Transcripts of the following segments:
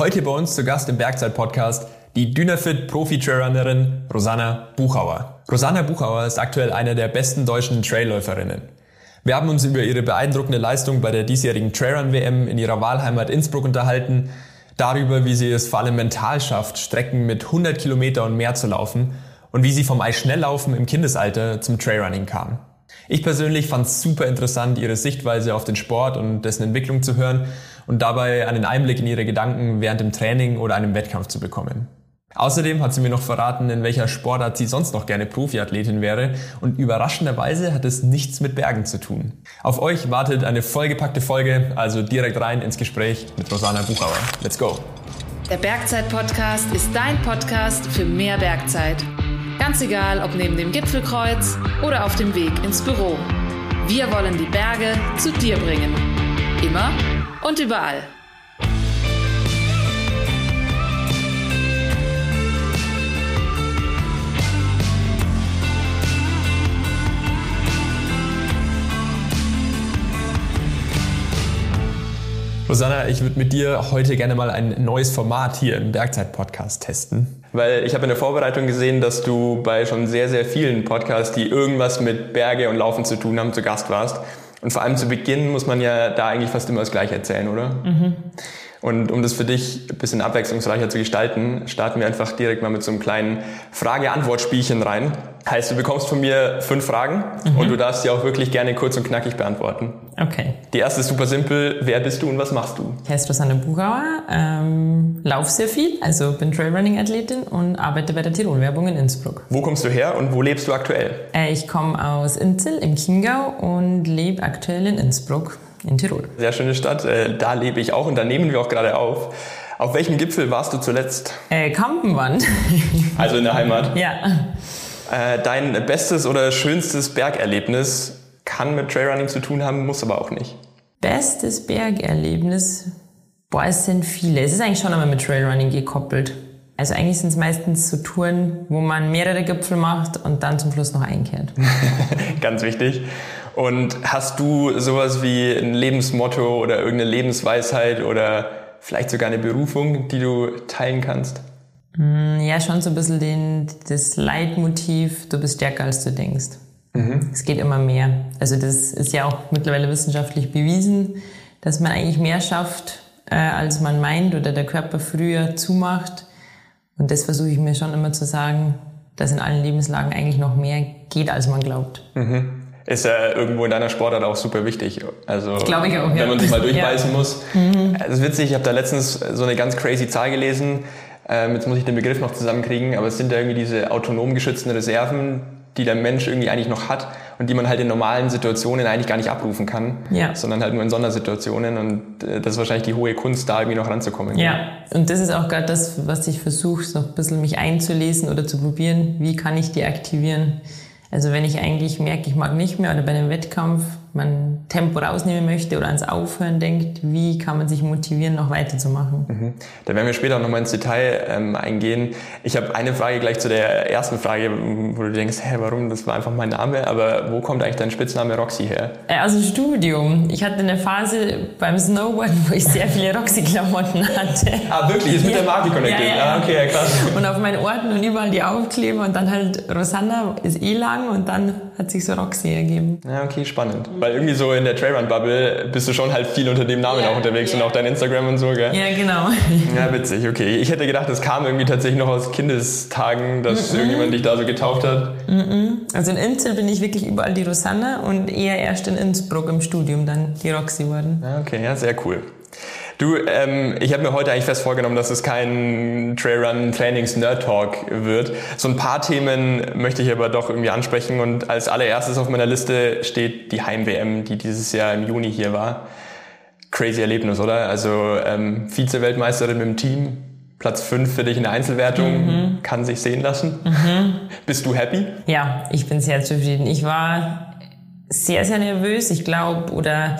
Heute bei uns zu Gast im Bergzeit-Podcast die Dynafit Profi-Trailrunnerin Rosanna Buchauer. Rosanna Buchauer ist aktuell eine der besten deutschen Trailläuferinnen. Wir haben uns über ihre beeindruckende Leistung bei der diesjährigen Trailrun-WM in ihrer Wahlheimat Innsbruck unterhalten, darüber, wie sie es vor allem mental schafft, Strecken mit 100 Kilometer und mehr zu laufen und wie sie vom Eisschnelllaufen im Kindesalter zum Trailrunning kam. Ich persönlich fand es super interessant, ihre Sichtweise auf den Sport und dessen Entwicklung zu hören und dabei einen Einblick in ihre Gedanken während dem Training oder einem Wettkampf zu bekommen. Außerdem hat sie mir noch verraten, in welcher Sportart sie sonst noch gerne Profiathletin wäre und überraschenderweise hat es nichts mit Bergen zu tun. Auf euch wartet eine vollgepackte Folge, also direkt rein ins Gespräch mit Rosanna Buchauer. Let's go! Der Bergzeit-Podcast ist dein Podcast für mehr Bergzeit. Ganz egal, ob neben dem Gipfelkreuz oder auf dem Weg ins Büro. Wir wollen die Berge zu dir bringen. Immer und überall. Rosanna, ich würde mit dir heute gerne mal ein neues Format hier im Bergzeit-Podcast testen. Weil ich habe in der Vorbereitung gesehen, dass du bei schon sehr, sehr vielen Podcasts, die irgendwas mit Berge und Laufen zu tun haben, zu Gast warst. Und vor allem zu Beginn muss man ja da eigentlich fast immer das Gleiche erzählen, oder? Mhm. Und um das für dich ein bisschen abwechslungsreicher zu gestalten, starten wir einfach direkt mal mit so einem kleinen Frage-Antwort-Spielchen rein. Heißt, du bekommst von mir fünf Fragen mhm. und du darfst sie auch wirklich gerne kurz und knackig beantworten. Okay. Die erste ist super simpel. Wer bist du und was machst du? Ich heiße Rosanne Bugauer, ähm, laufe sehr viel, also bin Trailrunning-Athletin und arbeite bei der Tirol-Werbung in Innsbruck. Wo kommst du her und wo lebst du aktuell? Äh, ich komme aus Inzil im Chiemgau und lebe aktuell in Innsbruck in Tirol. Sehr schöne Stadt, äh, da lebe ich auch und da nehmen wir auch gerade auf. Auf welchem Gipfel warst du zuletzt? Äh, Kampenwand. also in der Heimat? Ja. Äh, dein bestes oder schönstes Bergerlebnis kann mit Trailrunning zu tun haben, muss aber auch nicht. Bestes Bergerlebnis? Boah, es sind viele. Es ist eigentlich schon einmal mit Trailrunning gekoppelt. Also eigentlich sind es meistens so Touren, wo man mehrere Gipfel macht und dann zum Schluss noch einkehrt. Ganz wichtig. Und hast du sowas wie ein Lebensmotto oder irgendeine Lebensweisheit oder vielleicht sogar eine Berufung, die du teilen kannst? Mm, ja, schon so ein bisschen den, das Leitmotiv, du bist stärker als du denkst. Mhm. Es geht immer mehr. Also das ist ja auch mittlerweile wissenschaftlich bewiesen, dass man eigentlich mehr schafft, äh, als man meint oder der Körper früher zumacht. Und das versuche ich mir schon immer zu sagen, dass in allen Lebenslagen eigentlich noch mehr geht, als man glaubt. Mhm ist ja irgendwo in deiner Sportart auch super wichtig. Also Glaube ich auch, ja. wenn man sich mal durchbeißen ja. muss. Mhm. Das ist witzig, ich habe da letztens so eine ganz crazy Zahl gelesen. Ähm, jetzt muss ich den Begriff noch zusammenkriegen, aber es sind ja irgendwie diese autonom geschützten Reserven, die der Mensch irgendwie eigentlich noch hat und die man halt in normalen Situationen eigentlich gar nicht abrufen kann, ja. sondern halt nur in Sondersituationen und äh, das ist wahrscheinlich die hohe Kunst, da irgendwie noch ranzukommen. Ja, und das ist auch gerade das, was ich versuche, so ein bisschen mich einzulesen oder zu probieren, wie kann ich die aktivieren. Also wenn ich eigentlich merke, ich mag nicht mehr oder bei einem Wettkampf man Tempo rausnehmen möchte oder ans Aufhören denkt, wie kann man sich motivieren, noch weiterzumachen? Mhm. Da werden wir später noch mal ins Detail ähm, eingehen. Ich habe eine Frage gleich zu der ersten Frage, wo du denkst, hä, warum? Das war einfach mein Name. Aber wo kommt eigentlich dein Spitzname Roxy her? Äh, aus dem Studium. Ich hatte eine Phase beim Snowboarden, wo ich sehr viele Roxy-Klamotten hatte. Ah, wirklich? Ist mit ja. der Marke connected? Ja, ja. Ah, okay, ja, krass. Und auf meinen Orten und überall die Aufkleber und dann halt Rosanna ist eh lang und dann hat sich so Roxy ergeben. Ja, okay, spannend. Weil irgendwie so in der Trailrun-Bubble bist du schon halt viel unter dem Namen ja, auch unterwegs ja. und auch dein Instagram und so, gell? Ja, genau. Ja, witzig, okay. Ich hätte gedacht, das kam irgendwie tatsächlich noch aus Kindestagen, dass -mm. irgendjemand dich da so getauft hat. Mm also in Innsbruck bin ich wirklich überall die Rosanna und eher erst in Innsbruck im Studium dann die Roxy worden. Ja, okay, ja, sehr cool. Du, ähm, ich habe mir heute eigentlich fest vorgenommen, dass es kein Trailrun-Trainings-Nerd-Talk wird. So ein paar Themen möchte ich aber doch irgendwie ansprechen und als allererstes auf meiner Liste steht die Heim-WM, die dieses Jahr im Juni hier war. Crazy Erlebnis, oder? Also ähm, Vize-Weltmeisterin mit dem Team, Platz 5 für dich in der Einzelwertung, mhm. kann sich sehen lassen. Mhm. Bist du happy? Ja, ich bin sehr zufrieden. Ich war sehr, sehr nervös, ich glaube, oder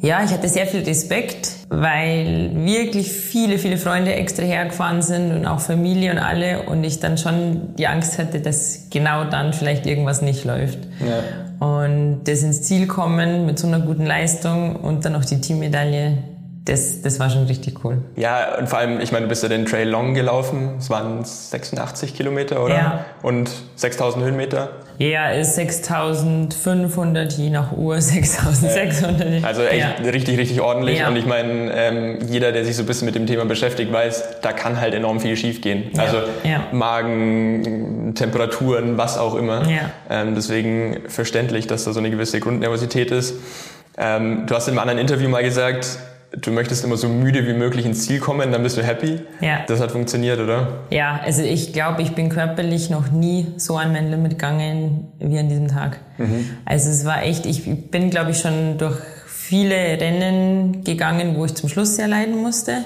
ja, ich hatte sehr viel Respekt, weil wirklich viele, viele Freunde extra hergefahren sind und auch Familie und alle und ich dann schon die Angst hatte, dass genau dann vielleicht irgendwas nicht läuft. Ja. Und das ins Ziel kommen mit so einer guten Leistung und dann noch die Teammedaille, das, das war schon richtig cool. Ja, und vor allem, ich meine, du bist ja den Trail Long gelaufen. Es waren 86 Kilometer, oder? Ja. Und 6000 Höhenmeter. Ja, ist 6500, je nach Uhr 6600. Also echt ja. richtig, richtig ordentlich. Ja. Und ich meine, ähm, jeder, der sich so ein bisschen mit dem Thema beschäftigt, weiß, da kann halt enorm viel schiefgehen. Also Ja. Magen, Temperaturen, was auch immer. Ja. Ähm, deswegen verständlich, dass da so eine gewisse Grundnervosität ist. Ähm, du hast in einem anderen Interview mal gesagt, du möchtest immer so müde wie möglich ins Ziel kommen, dann bist du happy. Ja. Das hat funktioniert, oder? Ja, also ich glaube, ich bin körperlich noch nie so an mein Limit gegangen wie an diesem Tag. Also es war echt, ich bin glaube ich schon durch viele Rennen gegangen, wo ich zum Schluss sehr leiden musste.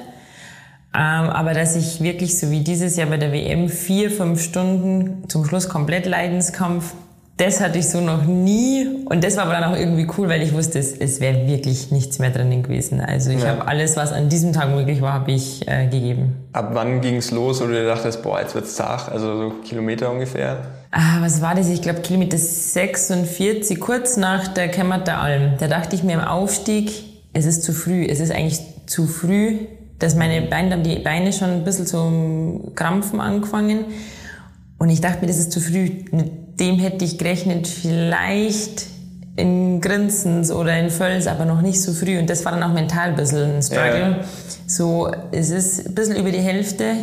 Ähm, aber dass ich wirklich so wie dieses Jahr bei der WM vier, fünf Stunden zum Schluss komplett Leidenskampf, das hatte ich so noch nie. Und das war aber dann auch irgendwie cool, weil ich wusste, es, es wäre wirklich nichts mehr drinnen gewesen. Also ich Ja. habe alles, was an diesem Tag möglich war, habe ich äh, gegeben. Ab wann ging es los, wo du dir dachtest, boah, jetzt wird's zart, also so Kilometer ungefähr? Ah, was war das? Ich glaube Kilometer 46, kurz nach der Kämmerter Alm. Da dachte ich mir im Aufstieg, es ist zu früh. Es ist eigentlich zu früh, dass meine Beine, die Beine schon ein bisschen zum Krampfen angefangen. Und ich dachte mir, das ist zu früh. Dem hätte ich gerechnet, vielleicht in Grinzens oder in Völs, aber noch nicht so früh. Und das war dann auch mental ein bisschen ein Struggle. Ja. So, es ist ein bisschen über die Hälfte.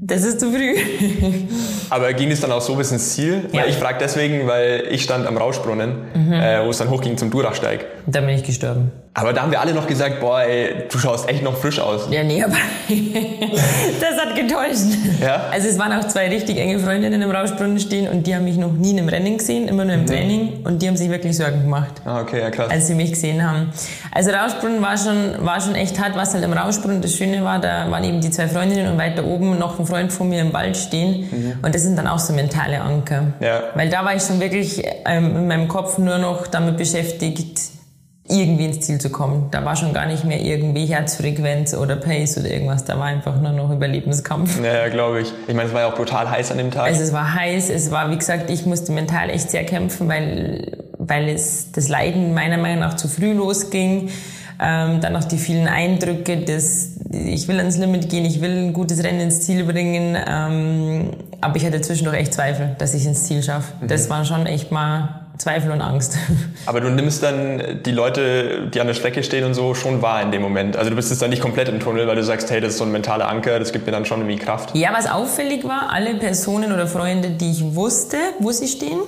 Das ist zu früh. Aber ging es dann auch so bis ins Ziel? Ja. Ich frage deswegen, weil ich stand am Rauschbrunnen, äh, wo es dann hochging zum Durachsteig. Und dann bin ich gestorben. Aber da haben wir alle noch gesagt, boah, ey, du schaust echt noch frisch aus. Ja, nee, aber das hat getäuscht. Ja? Also es waren auch zwei richtig enge Freundinnen im Rauschbrunnen stehen und die haben mich noch nie in einem Rennen gesehen, immer nur im Training und die haben sich wirklich Sorgen gemacht. Ah, okay, ja krass. Als sie mich gesehen haben. Also Rauschbrunnen war schon, war schon echt hart, was halt im Rauschbrunnen das Schöne war, da waren eben die zwei Freundinnen und weiter oben noch ein Freund von mir im Wald stehen. Und das sind dann auch so mentale Anker. Ja. Weil da war ich schon wirklich ähm, in meinem Kopf nur noch damit beschäftigt, irgendwie ins Ziel zu kommen. Da war schon gar nicht mehr irgendwie Herzfrequenz oder Pace oder irgendwas. Da war einfach nur noch Überlebenskampf. Ja, ja glaube ich. Ich meine, es war ja auch brutal heiß an dem Tag. Also es war heiß, es war, wie gesagt, ich musste mental echt sehr kämpfen, weil, weil es das Leiden meiner Meinung nach zu früh losging. Ähm, dann noch die vielen Eindrücke, das, ich will ans Limit gehen, ich will ein gutes Rennen ins Ziel bringen, ähm, aber ich hatte zwischendurch echt Zweifel, dass ich ins Ziel schaffe. Das waren schon echt mal Zweifel und Angst. Aber du nimmst dann die Leute, die an der Strecke stehen und so, schon wahr in dem Moment. Also du bist jetzt dann nicht komplett im Tunnel, weil du sagst, hey, das ist so ein mentaler Anker, das gibt mir dann schon irgendwie Kraft. Ja, was auffällig war, alle Personen oder Freunde, die ich wusste, wo sie stehen,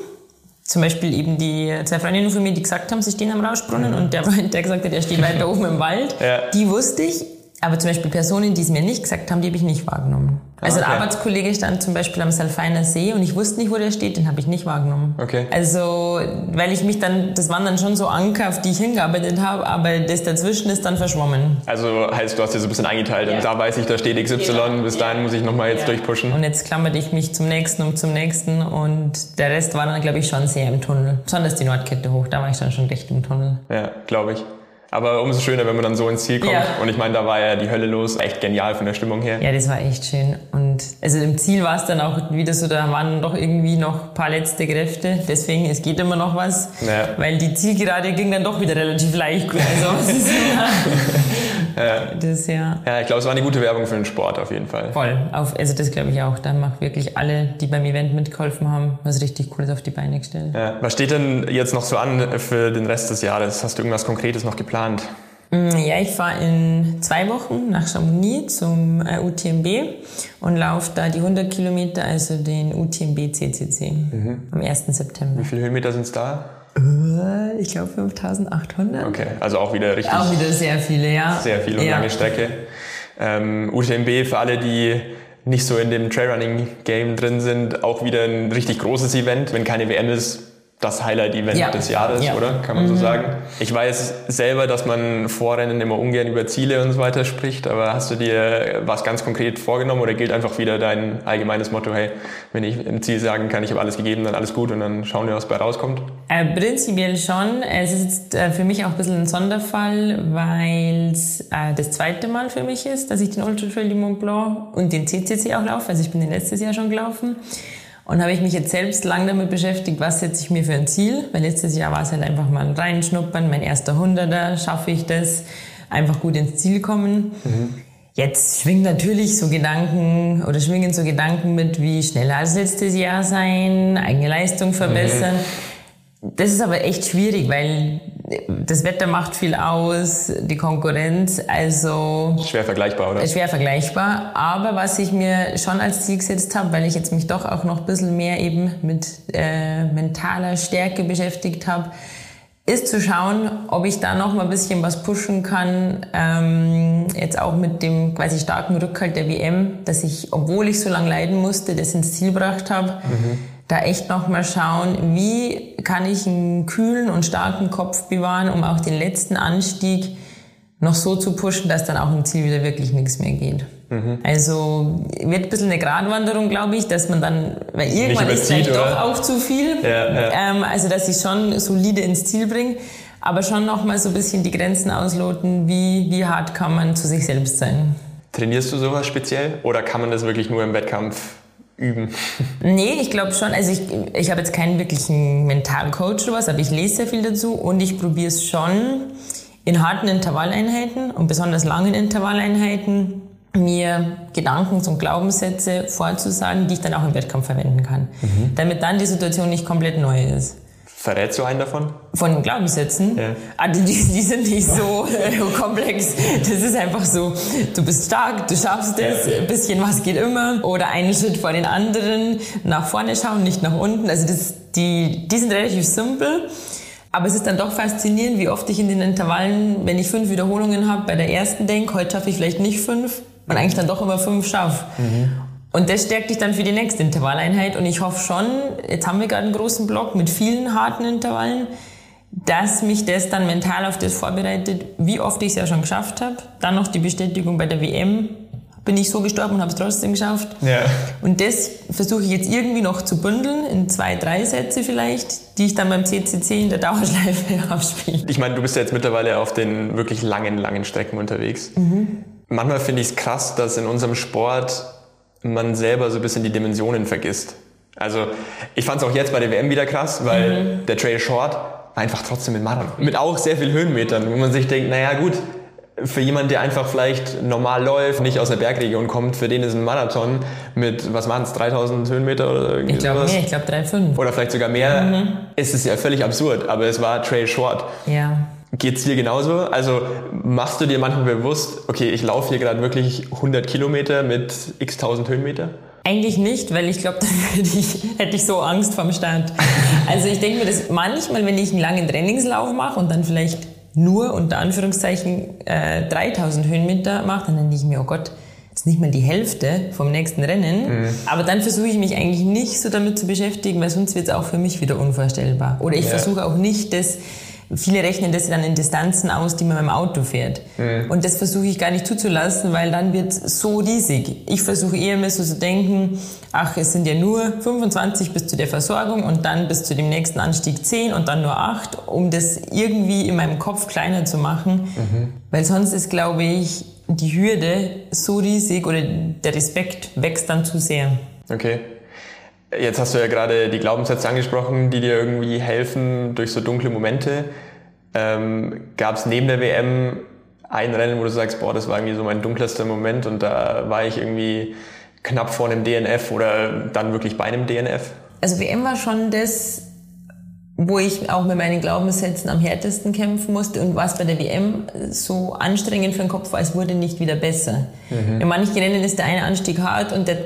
zum Beispiel eben die zwei Freundinnen von mir, die gesagt haben, sie stehen am Rauschbrunnen und der Freund, der gesagt hat, er steht weiter oben im Wald, Ja. die wusste ich. Aber zum Beispiel Personen, die es mir nicht gesagt haben, die habe ich nicht wahrgenommen. Also okay. ein Arbeitskollege stand zum Beispiel am Salfeiner See und ich wusste nicht, wo der steht, den habe ich nicht wahrgenommen. Okay. Also, weil ich mich dann, das waren dann schon so Anker, auf die ich hingearbeitet habe, aber das dazwischen ist dann verschwommen. Also heißt, du hast dir so ein bisschen eingeteilt und da weiß ich, da steht XY, Genau. bis dahin muss ich nochmal jetzt Ja. durchpushen. Und jetzt klammerte ich mich zum nächsten und zum nächsten und der Rest war dann, glaube ich, schon sehr im Tunnel. Besonders die Nordkette hoch, da war ich dann schon recht im Tunnel. Ja, glaube ich. Aber umso schöner, wenn man dann so ins Ziel kommt. Ja. Und ich meine, da war ja die Hölle los. Echt genial von der Stimmung her. Ja, das war echt schön. Und also im Ziel war es dann auch wieder so, da waren doch irgendwie noch ein paar letzte Kräfte. Deswegen, es geht immer noch was. Ja. Weil die Zielgerade ging dann doch wieder relativ leicht. Also, ja, das ist ja Ja, ich glaube, es war eine gute Werbung für den Sport auf jeden Fall. voll. Auf, also das glaube ich auch. Da macht wirklich alle, die beim Event mitgeholfen haben, was richtig Cooles auf die Beine gestellt. Ja. Was steht denn jetzt noch so an für den Rest des Jahres? Hast du irgendwas Konkretes noch geplant? Mm, Ja, ich fahre in zwei Wochen nach Chamonix zum äh, UTMB und laufe da die 100 Kilometer, also den UTMB CCC am 1. September. Wie viele Höhenmeter sind es da? Äh, Ich glaube 5800. Okay, also auch wieder richtig Auch wieder sehr viele, ja. sehr viel und ja. lange Strecke. Ähm, UTMB für alle, die nicht so in dem Trailrunning-Game drin sind, auch wieder ein richtig großes Event. Wenn keine WM ist, das Highlight-Event Ja. des Jahres, Ja. Mhm. oder? Kann man so sagen. Ich weiß selber, dass man vor Rennen immer ungern über Ziele und so weiter spricht, aber hast du dir was ganz konkret vorgenommen oder gilt einfach wieder dein allgemeines Motto, hey, wenn ich im Ziel sagen kann, ich habe alles gegeben, dann alles gut und dann schauen wir, was bei rauskommt? Äh, prinzipiell schon. Es ist äh, für mich auch ein bisschen ein Sonderfall, weil es äh, das zweite Mal für mich ist, dass ich den Ultra Trail du Mont Blanc und den CCC auch laufe. Also ich bin den letztes Jahr schon gelaufen. Und habe ich mich jetzt selbst lang damit beschäftigt, was setze ich mir für ein Ziel. Weil letztes Jahr war es halt einfach mal ein reinschnuppern, mein erster Hunderter, schaffe ich das. einfach gut ins Ziel kommen. Mhm. Jetzt schwingen natürlich so Gedanken oder schwingen so Gedanken mit, wie schneller als letztes Jahr sein, eigene Leistung verbessern. Mhm. Das ist aber echt schwierig, weil das Wetter macht viel aus, die Konkurrenz, also schwer vergleichbar, oder? Schwer vergleichbar. Aber was ich mir schon als Ziel gesetzt habe, weil ich jetzt mich doch auch noch ein bisschen mehr eben mit äh, mentaler Stärke beschäftigt habe, ist zu schauen, ob ich da noch mal ein bisschen was pushen kann. Ähm, jetzt auch mit dem quasi starken Rückhalt der WM, dass ich, obwohl ich so lange leiden musste, das ins Ziel gebracht habe. Mhm. Da echt noch mal schauen, wie kann ich einen kühlen und starken Kopf bewahren, um auch den letzten Anstieg noch so zu pushen, dass dann auch im Ziel wieder wirklich nichts mehr geht. Mhm. Also wird ein bisschen eine Gratwanderung, glaube ich, dass man dann, weil irgendwann ist vielleicht doch auch zu viel. Ja, ja. Ähm, also dass ich schon solide ins Ziel bringe, aber schon noch mal so ein bisschen die Grenzen ausloten, wie, wie hart kann man zu sich selbst sein. Trainierst du sowas speziell oder kann man das wirklich nur im Wettkampf üben? Nee, ich glaube schon. Also ich, ich habe jetzt keinen wirklichen Mentalcoach oder was, aber ich lese sehr viel dazu und ich probiere es schon in harten Intervalleinheiten und besonders langen Intervalleinheiten mir Gedanken und Glaubenssätze vorzusagen, die ich dann auch im Wettkampf verwenden kann. Mhm. Damit dann die Situation nicht komplett neu ist. Verrätst du einen davon? Von Glaubenssätzen? Ja. Ah, die, die, sind nicht so äh, komplex. Das ist einfach so, du bist stark, du schaffst es, ein bisschen was geht immer. Oder einen Schritt vor den anderen, nach vorne schauen, nicht nach unten. Also das, die, die sind relativ simpel. Aber es ist dann doch faszinierend, wie oft ich in den Intervallen, wenn ich fünf Wiederholungen habe, bei der ersten denke, heute schaffe ich vielleicht nicht fünf und eigentlich dann doch immer fünf schaffe. Mhm. Und das stärkt dich dann für die nächste Intervalleinheit. Und ich hoffe schon, jetzt haben wir gerade einen großen Block mit vielen harten Intervallen, dass mich das dann mental auf das vorbereitet, wie oft ich es ja schon geschafft habe. Dann noch die Bestätigung bei der WM, bin ich so gestorben und habe es trotzdem geschafft. Ja. Und das versuche ich jetzt irgendwie noch zu bündeln in zwei, drei Sätze vielleicht, die ich dann beim CCC in der Dauerschleife abspiele. Ich meine, du bist ja jetzt mittlerweile auf den wirklich langen, langen Strecken unterwegs. Mhm. Manchmal finde ich es krass, dass in unserem Sport man selber so ein bisschen die Dimensionen vergisst. Also ich fand es auch jetzt bei der WM wieder krass, weil mhm. der Trail Short einfach trotzdem mit Marathon. Mit auch sehr viel Höhenmetern, wo man sich denkt, naja gut, für jemanden, der einfach vielleicht normal läuft, nicht aus der Bergregion kommt, für den ist ein Marathon mit, was waren es, 3000 Höhenmeter oder irgendwie Ich glaube mehr, ich glaube 3,5. Oder vielleicht sogar mehr. Mhm. Es ist ja völlig absurd, aber es war Trail Short. Ja. Geht's dir genauso? Also machst du dir manchmal bewusst, okay, ich laufe hier gerade wirklich 100 Kilometer mit x 1000 Höhenmeter? Eigentlich nicht, weil ich glaube, dann hätte ich, hätte ich so Angst vorm Start. Also ich denke mir das manchmal, wenn ich einen langen Trainingslauf mache und dann vielleicht nur unter Anführungszeichen äh, 3000 Höhenmeter mache, dann denke ich mir, oh Gott, das ist nicht mal die Hälfte vom nächsten Rennen. Mhm. Aber dann versuche ich mich eigentlich nicht so damit zu beschäftigen, weil sonst wird es auch für mich wieder unvorstellbar. Oder ich ja. versuche auch nicht, das Viele rechnen das dann in Distanzen aus, die man mit dem Auto fährt. Mhm. Und das versuche ich gar nicht zuzulassen, weil dann wird es so riesig. Ich versuche eher mehr so zu denken, ach, es sind ja nur 25 bis zu der Versorgung und dann bis zu dem nächsten Anstieg 10 und dann nur 8, um das irgendwie in meinem Kopf kleiner zu machen. Mhm. Weil sonst ist, glaube ich, die Hürde so riesig oder der Respekt wächst dann zu sehr. Okay. Jetzt hast du ja gerade die Glaubenssätze angesprochen, die dir irgendwie helfen durch so dunkle Momente. Ähm, Gab es neben der WM ein Rennen, wo du sagst, boah, das war irgendwie so mein dunkelster Moment und da war ich irgendwie knapp vor einem DNF oder dann wirklich bei einem DNF? Also WM war schon das, wo ich auch mit meinen Glaubenssätzen am härtesten kämpfen musste und was bei der WM so anstrengend für den Kopf war, es wurde nicht wieder besser. Mhm. In manchen Rennen ist der eine Anstieg hart und der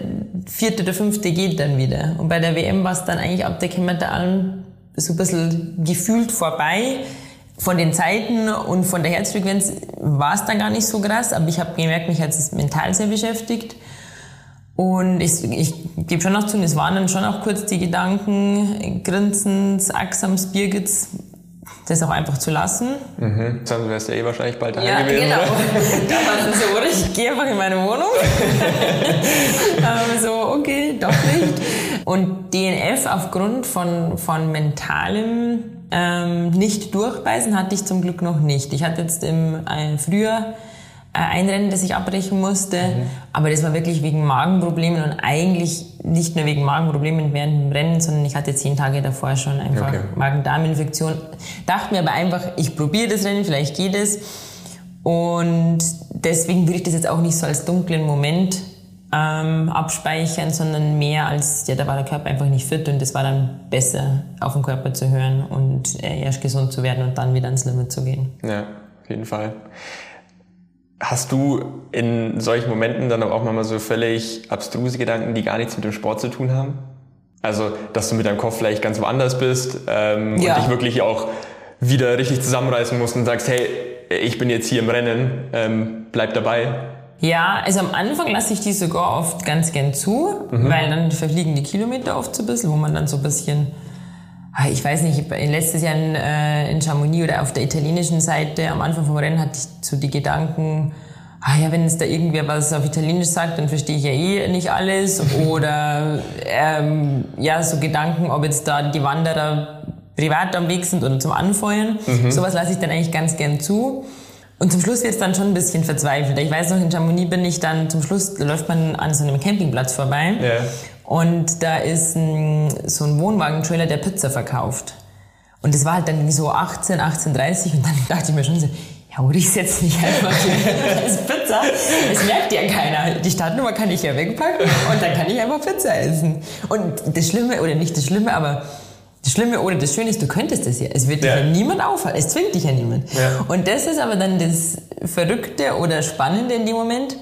vierte oder fünfte geht dann wieder. Und bei der WM war es dann eigentlich ab der Kilometer an so ein bisschen gefühlt vorbei. Von den Zeiten und von der Herzfrequenz war es dann gar nicht so krass, aber ich habe gemerkt, mich hat es mental sehr beschäftigt. Und ich, ich gebe schon noch zu, es waren dann schon auch kurz die Gedanken, Grinsens, Axams, Birgits, das auch einfach zu lassen. Mhm. Sonst wärst du ja eh wahrscheinlich bald daheim ja, gewesen. genau. da war es so, oder? Ich gehe einfach in meine Wohnung. ähm, so, okay, doch nicht. Und DNF aufgrund von, von mentalem ähm, nicht durchbeißen hatte ich zum Glück noch nicht. Ich hatte jetzt im äh, Frühjahr ein Rennen, das ich abbrechen musste. Mhm. Aber das war wirklich wegen Magenproblemen und eigentlich nicht nur wegen Magenproblemen während dem Rennen, sondern ich hatte zehn Tage davor schon einfach okay. Magen-Darm-Infektion. Dachte mir aber einfach, ich probiere das Rennen, vielleicht geht es. Und deswegen würde ich das jetzt auch nicht so als dunklen Moment ähm, abspeichern, sondern mehr als, ja, da war der Körper einfach nicht fit und es war dann besser, auf den Körper zu hören und äh, erst gesund zu werden und dann wieder ans Limit zu gehen. Ja, auf jeden Fall. Hast du in solchen Momenten dann auch mal so völlig abstruse Gedanken, die gar nichts mit dem Sport zu tun haben? Also, dass du mit deinem Kopf vielleicht ganz woanders bist ähm, ja. und dich wirklich auch wieder richtig zusammenreißen musst und sagst, hey, ich bin jetzt hier im Rennen, ähm, bleib dabei. Ja, also am Anfang lasse ich die sogar oft ganz gern zu, mhm. weil dann verfliegen die Kilometer oft so ein bisschen, wo man dann so ein bisschen, ich weiß nicht, letztes Jahr in, äh, in Chamonix oder auf der italienischen Seite am Anfang vom Rennen hatte ich so die Gedanken, ah ja, wenn es da irgendwer was auf Italienisch sagt, dann verstehe ich ja eh nicht alles. Oder ähm, ja, so Gedanken, ob jetzt da die Wanderer privat am Weg sind oder zum Anfeuern. Mhm. Sowas lasse ich dann eigentlich ganz gern zu. Und zum Schluss wird es dann schon ein bisschen verzweifelt. Ich weiß noch, in Chamonix bin ich dann zum Schluss, läuft man an so einem Campingplatz vorbei. Yeah. Und da ist ein, so ein Wohnwagentrailer, der Pizza verkauft. Und es war halt dann so 18, 18.30 und dann dachte ich mir schon so, ja, hol ich jetzt nicht einfach als Pizza. Das merkt ja keiner. Die Startnummer kann ich ja wegpacken und dann kann ich einfach Pizza essen. Und das Schlimme, oder nicht das Schlimme, aber das Schlimme oder das Schöne ist, du könntest das ja. Es wird ja. dich ja niemand aufhalten. Es zwingt dich ja niemand. Ja. Und das ist aber dann das Verrückte oder Spannende in dem Moment,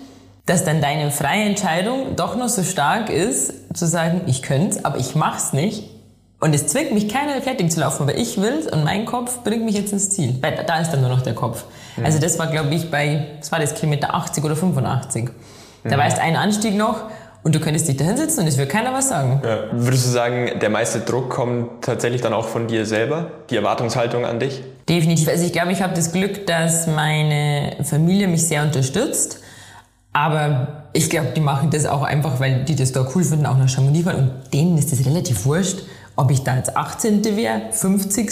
dass dann deine freie Entscheidung doch noch so stark ist, zu sagen, ich könnte es, aber ich mach's nicht. Und es zwingt mich keiner fertig zu laufen, aber ich will und mein Kopf bringt mich jetzt ins Ziel. Weil da ist dann nur noch der Kopf. Mhm. Also das war, glaube ich, bei, was war das, Kilometer 80 oder 85. Da mhm. war erst ein Anstieg noch und du könntest dich da hinsetzen und es wird keiner was sagen. Ja. Würdest du sagen, der meiste Druck kommt tatsächlich dann auch von dir selber? Die Erwartungshaltung an dich? Definitiv. Also ich glaube, ich habe das Glück, dass meine Familie mich sehr unterstützt. Aber ich glaube, die machen das auch einfach, weil die das da cool finden, auch nach Chamonix fahren. Und denen ist das relativ wurscht ob ich da jetzt 18. wäre, 50.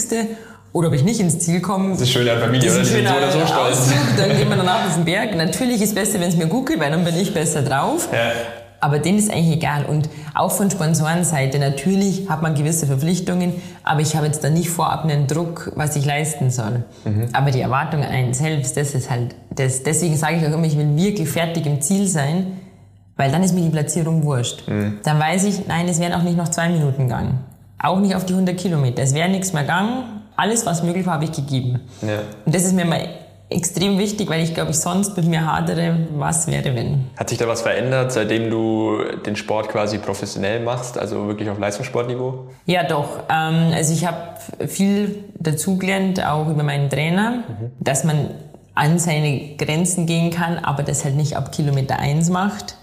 oder ob ich nicht ins Ziel komme. Das ist schön an Familie, oder? Die sind so oder so stolz. Ausflug, dann gehen wir danach auf den Berg. Natürlich ist es besser, wenn es mir gut geht, weil dann bin ich besser drauf. Ja. Aber denen ist eigentlich egal. Und auch von Sponsorenseite, natürlich hat man gewisse Verpflichtungen, aber ich habe jetzt da nicht vorab einen Druck, was ich leisten soll. Mhm. Aber die Erwartung an einen selbst, das ist halt, das, deswegen sage ich auch immer, ich will wirklich fertig im Ziel sein, weil dann ist mir die Platzierung wurscht. Mhm. Dann weiß ich, nein, es wären auch nicht noch zwei Minuten gegangen. Auch nicht auf die 100 Kilometer. Es wäre nichts mehr gegangen. Alles, was möglich war, habe ich gegeben. Ja. Und das ist mir mal extrem wichtig, weil ich glaube, ich sonst mit mir hadere, was wäre, wenn. Hat sich da was verändert, seitdem du den Sport quasi professionell machst, also wirklich auf Leistungssportniveau? Ja, doch. Ähm, also ich habe viel dazugelernt, auch über meinen Trainer, mhm. dass man an seine Grenzen gehen kann, aber das halt nicht ab Kilometer eins macht,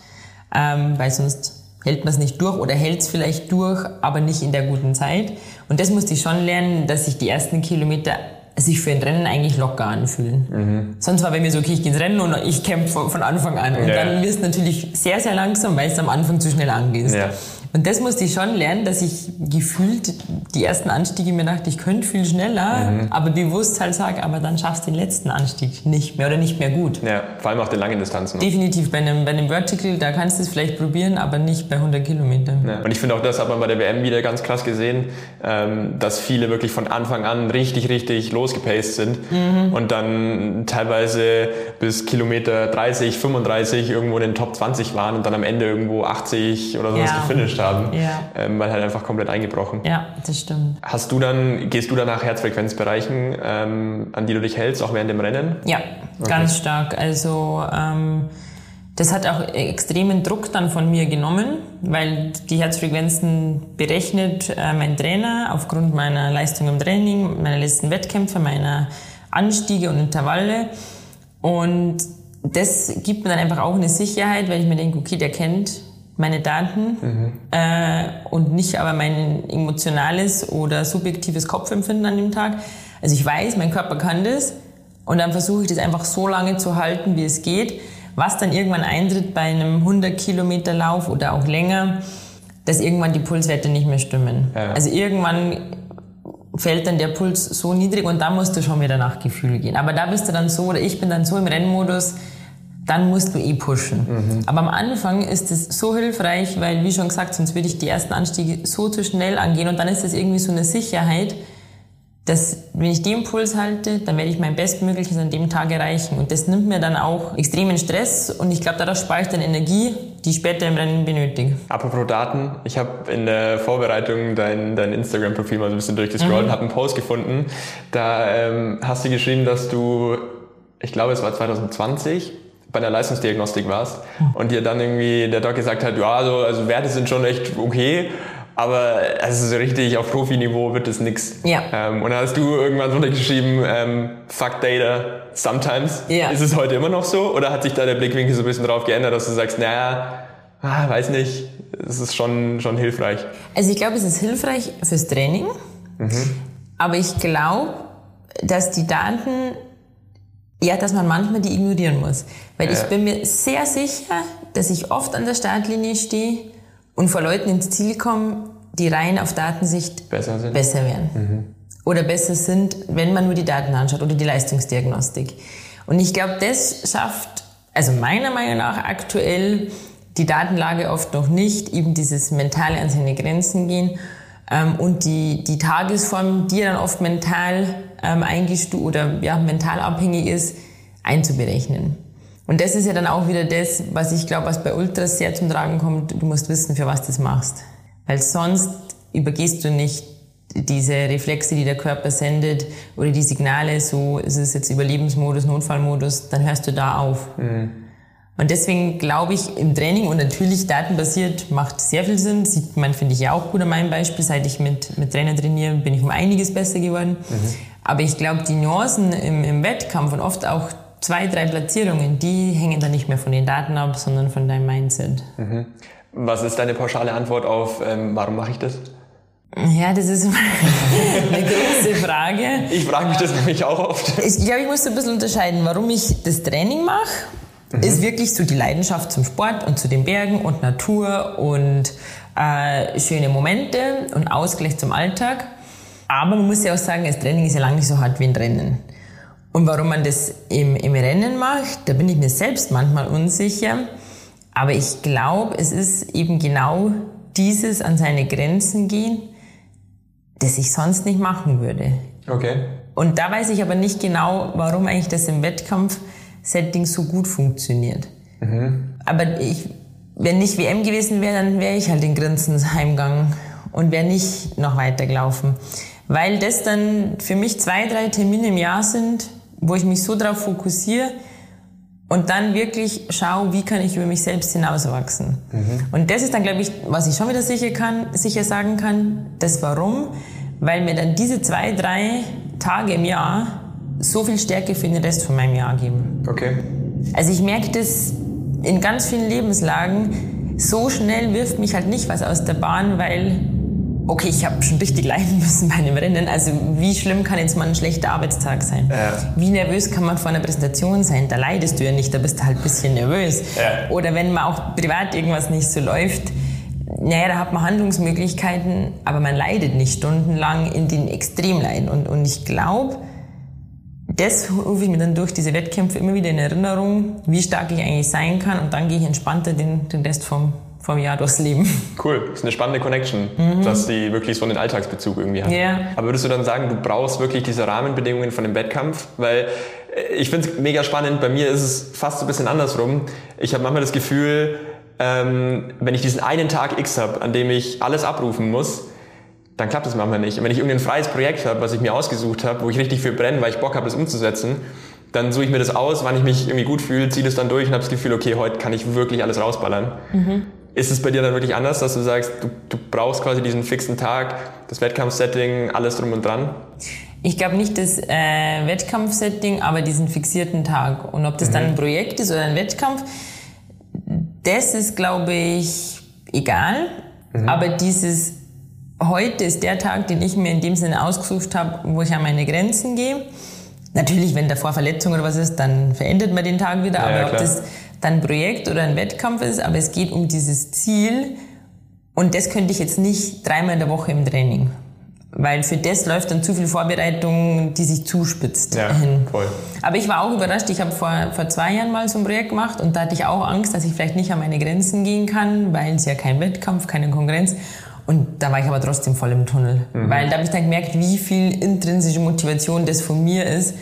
ähm, weil sonst hält man es nicht durch oder hält es vielleicht durch, aber nicht in der guten Zeit. Und das musste ich schon lernen, dass sich die ersten Kilometer sich für ein Rennen eigentlich locker anfühlen. Mhm. Sonst war bei mir so, okay, ich gehe ins Rennen und ich kämpfe von Anfang an. Und ja. dann wirst du natürlich sehr, sehr langsam, weil es am Anfang zu schnell angehst. Ja. Und das musste ich schon lernen, dass ich gefühlt die ersten Anstiege mir dachte, ich könnte viel schneller, mhm. aber bewusst halt sage, aber dann schaffst du den letzten Anstieg nicht mehr oder nicht mehr gut. Ja, vor allem auf den langen Distanzen. Definitiv. Bei einem, bei einem Vertical, da kannst du es vielleicht probieren, aber nicht bei 100 Kilometern. Ja. Und ich finde auch, das hat man bei der WM wieder ganz krass gesehen, ähm, dass viele wirklich von Anfang an richtig, richtig losgepaced sind mhm. und dann teilweise bis Kilometer 30, 35 irgendwo in den Top 20 waren und dann am Ende irgendwo 80 oder sowas ja. gefinisht haben, ja. ähm, weil halt einfach komplett eingebrochen. Ja, das stimmt. Hast du dann, gehst du dann nach Herzfrequenzbereichen, ähm, an die du dich hältst, auch während dem Rennen? Ja, okay. ganz stark. Also ähm, das hat auch extremen Druck dann von mir genommen, weil die Herzfrequenzen berechnet äh, mein Trainer aufgrund meiner Leistung im Training, meiner letzten Wettkämpfe, meiner Anstiege und Intervalle. Und das gibt mir dann einfach auch eine Sicherheit, weil ich mir denke, okay, der kennt meine Daten mhm. äh, und nicht aber mein emotionales oder subjektives Kopfempfinden an dem Tag. Also ich weiß, mein Körper kann das und dann versuche ich das einfach so lange zu halten, wie es geht. Was dann irgendwann eintritt bei einem 100 Kilometer Lauf oder auch länger, dass irgendwann die Pulswerte nicht mehr stimmen. Ja. Also irgendwann fällt dann der Puls so niedrig und da musst du schon wieder nach Gefühl gehen. Aber da bist du dann so, oder ich bin dann so im Rennmodus, dann musst du eh pushen. Mhm. Aber am Anfang ist es so hilfreich, weil, wie schon gesagt, sonst würde ich die ersten Anstiege so zu schnell angehen und dann ist das irgendwie so eine Sicherheit, dass wenn ich den Impuls halte, dann werde ich mein Bestmögliches an dem Tag erreichen. Und das nimmt mir dann auch extremen Stress und ich glaube, daraus spare ich dann Energie, die ich später im Rennen benötige. Apropos Daten, ich habe in der Vorbereitung dein, dein Instagram-Profil mal so ein bisschen durchgescrollt mhm. und habe einen Post gefunden. Da ähm, hast du geschrieben, dass du, ich glaube es war 2020, bei einer Leistungsdiagnostik warst und dir dann irgendwie der Doc gesagt hat, ja, also, also Werte sind schon echt okay, aber also so richtig auf Profiniveau wird es nix. Ja. Ähm, und dann hast du irgendwann runtergeschrieben, ähm, fuck data, sometimes. Ja. Ist es heute immer noch so? Oder hat sich da der Blickwinkel so ein bisschen drauf geändert, dass du sagst, naja, ah, weiß nicht, es ist schon, schon hilfreich? Also ich glaube, es ist hilfreich fürs Training. Mhm. Aber ich glaube, dass die Daten, ja, dass man manchmal die ignorieren muss. Weil ja. ich bin mir sehr sicher, dass ich oft an der Startlinie stehe und vor Leuten ins Ziel kommen, die rein auf Datensicht besser, sind. besser werden. Mhm. Oder besser sind, wenn man nur die Daten anschaut oder die Leistungsdiagnostik. Und ich glaube, das schafft, also meiner Meinung nach aktuell, die Datenlage oft noch nicht, eben dieses mentale an seine Grenzen gehen ähm, und die, die Tagesform, die dann oft mental ähm, eingestuft oder ja, mental abhängig ist, einzuberechnen. Und das ist ja dann auch wieder das, was ich glaube, was bei Ultras sehr zum Tragen kommt. Du musst wissen, für was du das machst. Weil sonst übergehst du nicht diese Reflexe, die der Körper sendet oder die Signale, so ist es jetzt Überlebensmodus, Notfallmodus, dann hörst du da auf. Mhm. Und deswegen glaube ich im Training und natürlich datenbasiert macht sehr viel Sinn. Sieht man, finde ich ja auch gut an meinem Beispiel. Seit ich mit, mit Trainer trainiere, bin ich um einiges besser geworden. Mhm. Aber ich glaube, die Nuancen im, im Wettkampf und oft auch zwei, drei Platzierungen, die hängen dann nicht mehr von den Daten ab, sondern von deinem Mindset. Mhm. Was ist deine pauschale Antwort auf, ähm, warum mache ich das? Ja, das ist eine große Frage. Ich frage mich das nämlich auch oft. Ich glaube, ich muss ein bisschen unterscheiden, warum ich das Training mache. Mhm. Ist wirklich so die Leidenschaft zum Sport und zu den Bergen und Natur und äh, schöne Momente und Ausgleich zum Alltag. Aber man muss ja auch sagen, das Training ist ja lange nicht so hart wie ein Rennen. Und warum man das im, im Rennen macht, da bin ich mir selbst manchmal unsicher. Aber ich glaube, es ist eben genau dieses an seine Grenzen gehen, das ich sonst nicht machen würde. Okay. Und da weiß ich aber nicht genau, warum eigentlich das im Wettkampf-Setting so gut funktioniert. Mhm. Aber ich, wenn nicht WM gewesen wäre, dann wäre ich halt in Grinsen heimgegangen und wäre nicht noch weitergelaufen. Weil das dann für mich zwei, drei Termine im Jahr sind, wo ich mich so darauf fokussiere und dann wirklich schaue, wie kann ich über mich selbst hinauswachsen. Mhm. Und das ist dann, glaube ich, was ich schon wieder sicher, kann, sicher sagen kann, das Warum, weil mir dann diese zwei, drei Tage im Jahr so viel Stärke für den Rest von meinem Jahr geben. Okay. Also ich merke das in ganz vielen Lebenslagen, so schnell wirft mich halt nicht was aus der Bahn, weil okay, ich habe schon richtig leiden müssen bei einem Rennen. Also wie schlimm kann jetzt mal ein schlechter Arbeitstag sein? Ja. Wie nervös kann man vor einer Präsentation sein? Da leidest du ja nicht, da bist du halt ein bisschen nervös. Ja. Oder wenn man auch privat irgendwas nicht so läuft, naja, da hat man Handlungsmöglichkeiten, aber man leidet nicht stundenlang in den Extremleiden. Und, und ich glaube, das rufe ich mir dann durch diese Wettkämpfe immer wieder in Erinnerung, wie stark ich eigentlich sein kann. Und dann gehe ich entspannter den, den Rest vom, vom Jahr durchs Leben. Cool, das ist eine spannende Connection, mhm. dass die wirklich so einen Alltagsbezug irgendwie hat. Yeah. Aber würdest du dann sagen, du brauchst wirklich diese Rahmenbedingungen von dem Wettkampf? Weil äh, ich finde es mega spannend, bei mir ist es fast so ein bisschen andersrum. Ich habe manchmal das Gefühl, ähm, wenn ich diesen einen Tag X habe, an dem ich alles abrufen muss, dann klappt es manchmal nicht. Und wenn ich irgendein freies Projekt habe, was ich mir ausgesucht habe, wo ich richtig für brenne, weil ich Bock habe, das umzusetzen, dann suche ich mir das aus, wann ich mich irgendwie gut fühle, ziehe das dann durch und habe das Gefühl, okay, heute kann ich wirklich alles rausballern. Mhm. Ist es bei dir dann wirklich anders, dass du sagst, du, du brauchst quasi diesen fixen Tag, das Wettkampfsetting, alles drum und dran? Ich glaube nicht das äh, Wettkampfsetting, aber diesen fixierten Tag. Und ob das mhm. dann ein Projekt ist oder ein Wettkampf, das ist, glaube ich, egal. Mhm. Aber dieses heute ist der Tag, den ich mir in dem Sinne ausgesucht habe, wo ich an meine Grenzen gehe. Natürlich, wenn davor Verletzung oder was ist, dann verändert man den Tag wieder. Ja, aber ja, ob das dann ein Projekt oder ein Wettkampf ist, aber es geht um dieses Ziel. Und das könnte ich jetzt nicht dreimal in der Woche im Training. Weil für das läuft dann zu viel Vorbereitung, die sich zuspitzt. Ja, hin. voll. Aber ich war auch überrascht. Ich habe vor, vor zwei Jahren mal so ein Projekt gemacht und da hatte ich auch Angst, dass ich vielleicht nicht an meine Grenzen gehen kann, weil es ja kein Wettkampf, keine Konkurrenz. Und da war ich aber trotzdem voll im Tunnel. Mhm. Weil da habe ich dann gemerkt, wie viel intrinsische Motivation das von mir ist.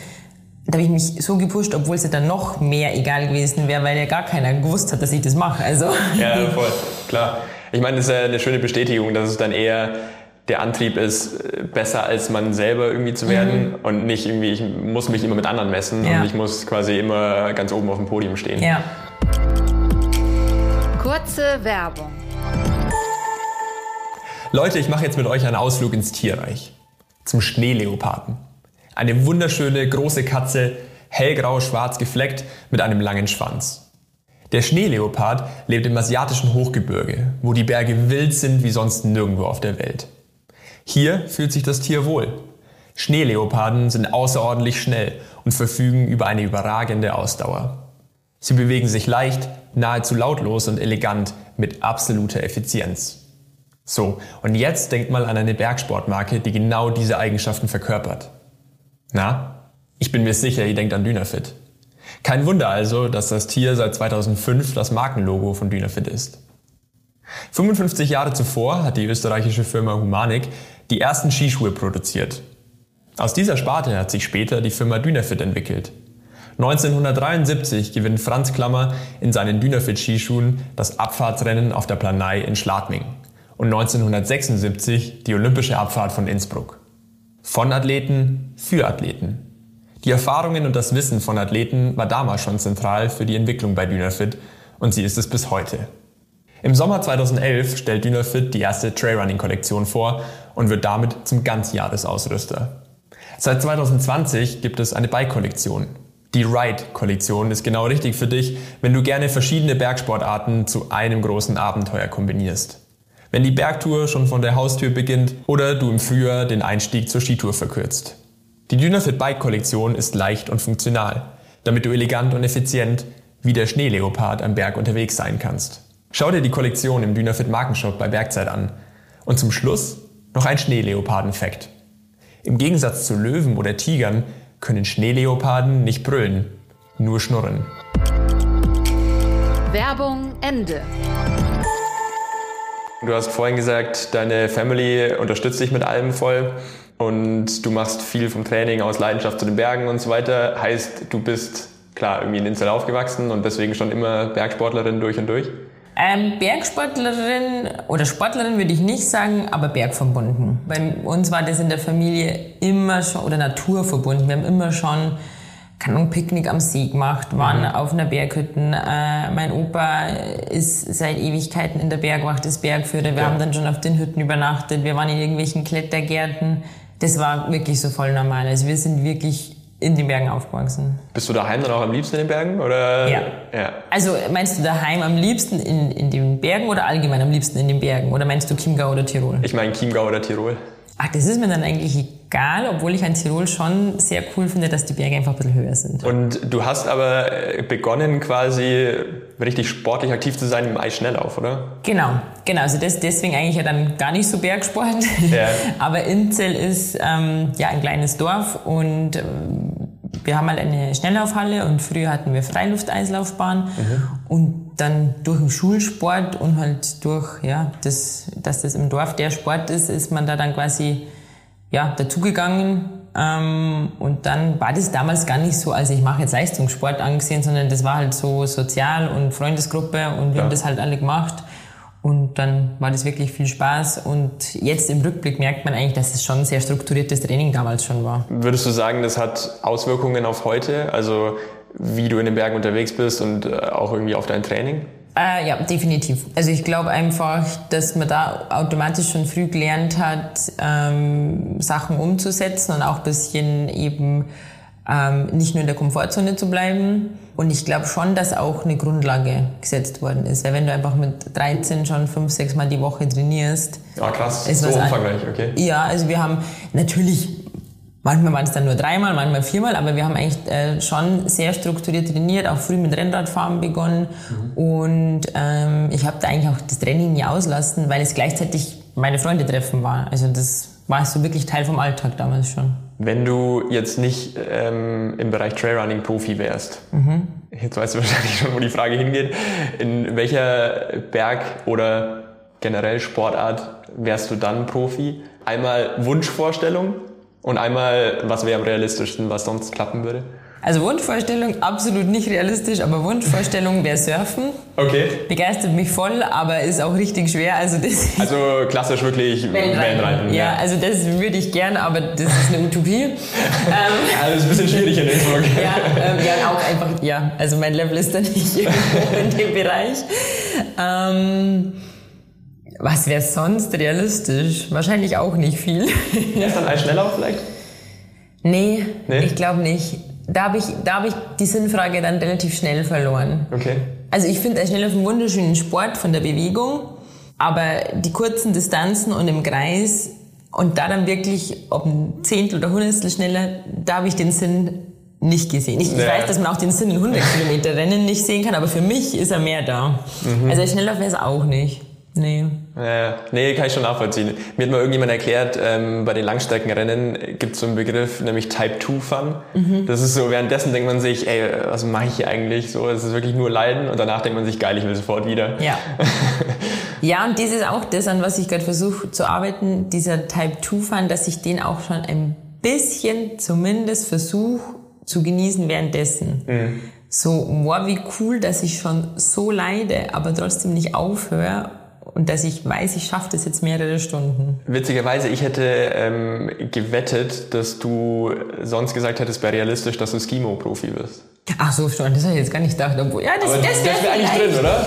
Da habe ich mich so gepusht, obwohl es ja dann noch mehr egal gewesen wäre, weil ja gar keiner gewusst hat, dass ich das mache. Also. Ja, voll, klar. Ich meine, das ist ja eine schöne Bestätigung, dass es dann eher der Antrieb ist, besser als man selber irgendwie zu werden mhm. und nicht irgendwie, ich muss mich immer mit anderen messen ja. und ich muss quasi immer ganz oben auf dem Podium stehen. Ja. Kurze Werbung. Leute, ich mache jetzt mit euch einen Ausflug ins Tierreich. Zum Schneeleoparden. Eine wunderschöne große Katze, hellgrau-schwarz gefleckt mit einem langen Schwanz. Der Schneeleopard lebt im asiatischen Hochgebirge, wo die Berge wild sind wie sonst nirgendwo auf der Welt. Hier fühlt sich das Tier wohl. Schneeleoparden sind außerordentlich schnell und verfügen über eine überragende Ausdauer. Sie bewegen sich leicht, nahezu lautlos und elegant mit absoluter Effizienz. So, und jetzt denkt mal an eine Bergsportmarke, die genau diese Eigenschaften verkörpert. Na? Ich bin mir sicher, ihr denkt an Dynafit. Kein Wunder also, dass das Tier seit 2005 das Markenlogo von Dynafit ist. 55 Jahre zuvor hat die österreichische Firma Humanik die ersten Skischuhe produziert. Aus dieser Sparte hat sich später die Firma Dynafit entwickelt. 1973 gewinnt Franz Klammer in seinen Dynafit Skischuhen das Abfahrtsrennen auf der Planei in Schladming und 1976 die Olympische Abfahrt von Innsbruck. Von Athleten für Athleten. Die Erfahrungen und das Wissen von Athleten war damals schon zentral für die Entwicklung bei Dynafit und sie ist es bis heute. Im Sommer 2011 stellt Dynafit die erste Trailrunning-Kollektion vor und wird damit zum Ganzjahresausrüster. Seit 2020 gibt es eine Bike-Kollektion. Die Ride-Kollektion ist genau richtig für dich, wenn du gerne verschiedene Bergsportarten zu einem großen Abenteuer kombinierst wenn die Bergtour schon von der Haustür beginnt oder du im Frühjahr den Einstieg zur Skitour verkürzt. Die Dynafit Bike Kollektion ist leicht und funktional, damit du elegant und effizient wie der Schneeleopard am Berg unterwegs sein kannst. Schau dir die Kollektion im Dynafit Markenshop bei Bergzeit an. Und zum Schluss noch ein Schneeleoparden-Fact. Im Gegensatz zu Löwen oder Tigern können Schneeleoparden nicht brüllen, nur schnurren. Werbung Ende. Du hast vorhin gesagt, deine Family unterstützt dich mit allem voll und du machst viel vom Training aus Leidenschaft zu den Bergen und so weiter. Heißt, du bist klar irgendwie in Insel aufgewachsen und deswegen schon immer Bergsportlerin durch und durch? Ähm, Bergsportlerin oder Sportlerin würde ich nicht sagen, aber bergverbunden. Bei uns war das in der Familie immer schon, oder naturverbunden. Wir haben immer schon keine Ahnung, Picknick am See gemacht, waren mhm. auf einer Berghütte. Äh, mein Opa ist seit Ewigkeiten in der Bergwacht, ist Bergführer. Wir ja. haben dann schon auf den Hütten übernachtet. Wir waren in irgendwelchen Klettergärten. Das war wirklich so voll normal. Also wir sind wirklich in den Bergen aufgewachsen. Bist du daheim dann auch am liebsten in den Bergen? Oder? Ja. ja. Also meinst du daheim am liebsten in, in den Bergen oder allgemein am liebsten in den Bergen? Oder meinst du Chiemgau oder Tirol? Ich meine Chiemgau oder Tirol. Ach, das ist mir dann eigentlich egal, obwohl ich an Tirol schon sehr cool finde, dass die Berge einfach ein bisschen höher sind. Und du hast aber äh, begonnen quasi richtig sportlich aktiv zu sein im Eisschnelllauf, oder? Genau, genau. Also das, deswegen eigentlich ja dann gar nicht so Bergsport. Ja. aber Inzell ist ähm, ja ein kleines Dorf und ähm, wir haben halt eine Schnelllaufhalle und früher hatten wir Freilufteislaufbahn mhm. und dann durch den Schulsport und halt durch, ja, das, dass das im Dorf der Sport ist, ist man da dann quasi, ja, dazugegangen. Ähm, und dann war das damals gar nicht so, als ich mache jetzt Leistungssport angesehen, sondern das war halt so sozial und Freundesgruppe und wir ja. haben das halt alle gemacht. Und dann war das wirklich viel Spaß. Und jetzt im Rückblick merkt man eigentlich, dass es schon ein sehr strukturiertes Training damals schon war. Würdest du sagen, das hat Auswirkungen auf heute? Also wie du in den Bergen unterwegs bist und äh, auch irgendwie auf dein Training? Äh, ja, definitiv. Also ich glaube einfach, dass man da automatisch schon früh gelernt hat, ähm, Sachen umzusetzen und auch ein bisschen eben ähm, nicht nur in der Komfortzone zu bleiben. Und ich glaube schon, dass auch eine Grundlage gesetzt worden ist. Weil wenn du einfach mit 13 schon fünf, sechs Mal die Woche trainierst. Ah, krass. Ist so umfangreich, okay. Ja, also wir haben natürlich, manchmal waren es dann nur dreimal, manchmal viermal, aber wir haben eigentlich äh, schon sehr strukturiert trainiert, auch früh mit Rennradfahren begonnen. Mhm. Und ähm, ich habe da eigentlich auch das Training nie auslassen, weil es gleichzeitig meine Freunde treffen war. Also das war so wirklich Teil vom Alltag damals schon. Wenn du jetzt nicht ähm, im Bereich Trailrunning Profi wärst, mhm. jetzt weißt du wahrscheinlich schon, wo die Frage hingeht, in welcher Berg- oder generell Sportart wärst du dann Profi? Einmal Wunschvorstellung und einmal, was wäre am realistischsten, was sonst klappen würde? Also Wunschvorstellung absolut nicht realistisch, aber Wunschvorstellung wäre Surfen. Okay. Begeistert mich voll, aber ist auch richtig schwer. Also, das also klassisch wirklich Wellenreiten. Ja, also das würde ich gern, aber das ist eine Utopie. ähm, also ist ein bisschen schwierig in Innsbruck. ja, ähm, ja, auch einfach, ja, also mein Level ist da nicht irgendwo in dem Bereich. Ähm, was wäre sonst realistisch? Wahrscheinlich auch nicht viel. Ist dann Eis schneller vielleicht? Nee, nee? ich glaube nicht da habe ich, da hab ich die Sinnfrage dann relativ schnell verloren. Okay. Also ich finde Schnelllauf einen wunderschönen Sport von der Bewegung, aber die kurzen Distanzen und im Kreis und da dann wirklich, ob ein Zehntel oder Hundertstel schneller, da habe ich den Sinn nicht gesehen. Ich, ich weiß, dass man auch den Sinn in 100 Kilometer Rennen nicht sehen kann, aber für mich ist er mehr da. Mhm. Also Schnelllauf wäre es auch nicht. Nee. Ja, nee, kann ich schon nachvollziehen. Mir hat mal irgendjemand erklärt, ähm, bei den Langstreckenrennen gibt es so einen Begriff, nämlich Type-2-Fun. Mhm. Das ist so, währenddessen denkt man sich, ey, was mache ich hier eigentlich? So, es ist wirklich nur Leiden und danach denkt man sich, geil, ich will sofort wieder. Ja. ja, und das ist auch das, an was ich gerade versuche zu arbeiten, dieser Type-2-Fun, dass ich den auch schon ein bisschen zumindest versuche zu genießen währenddessen. Mhm. So, wow, wie cool, dass ich schon so leide, aber trotzdem nicht aufhöre und dass ich weiß, ich schaffe das jetzt mehrere Stunden. Witzigerweise, ich hätte ähm, gewettet, dass du sonst gesagt hättest, bei realistisch, dass du Skimo-Profi wirst. Ach so, schon, das habe ich jetzt gar nicht gedacht. Obwohl, ja, das, Aber das, das wäre wär eigentlich drin, oder?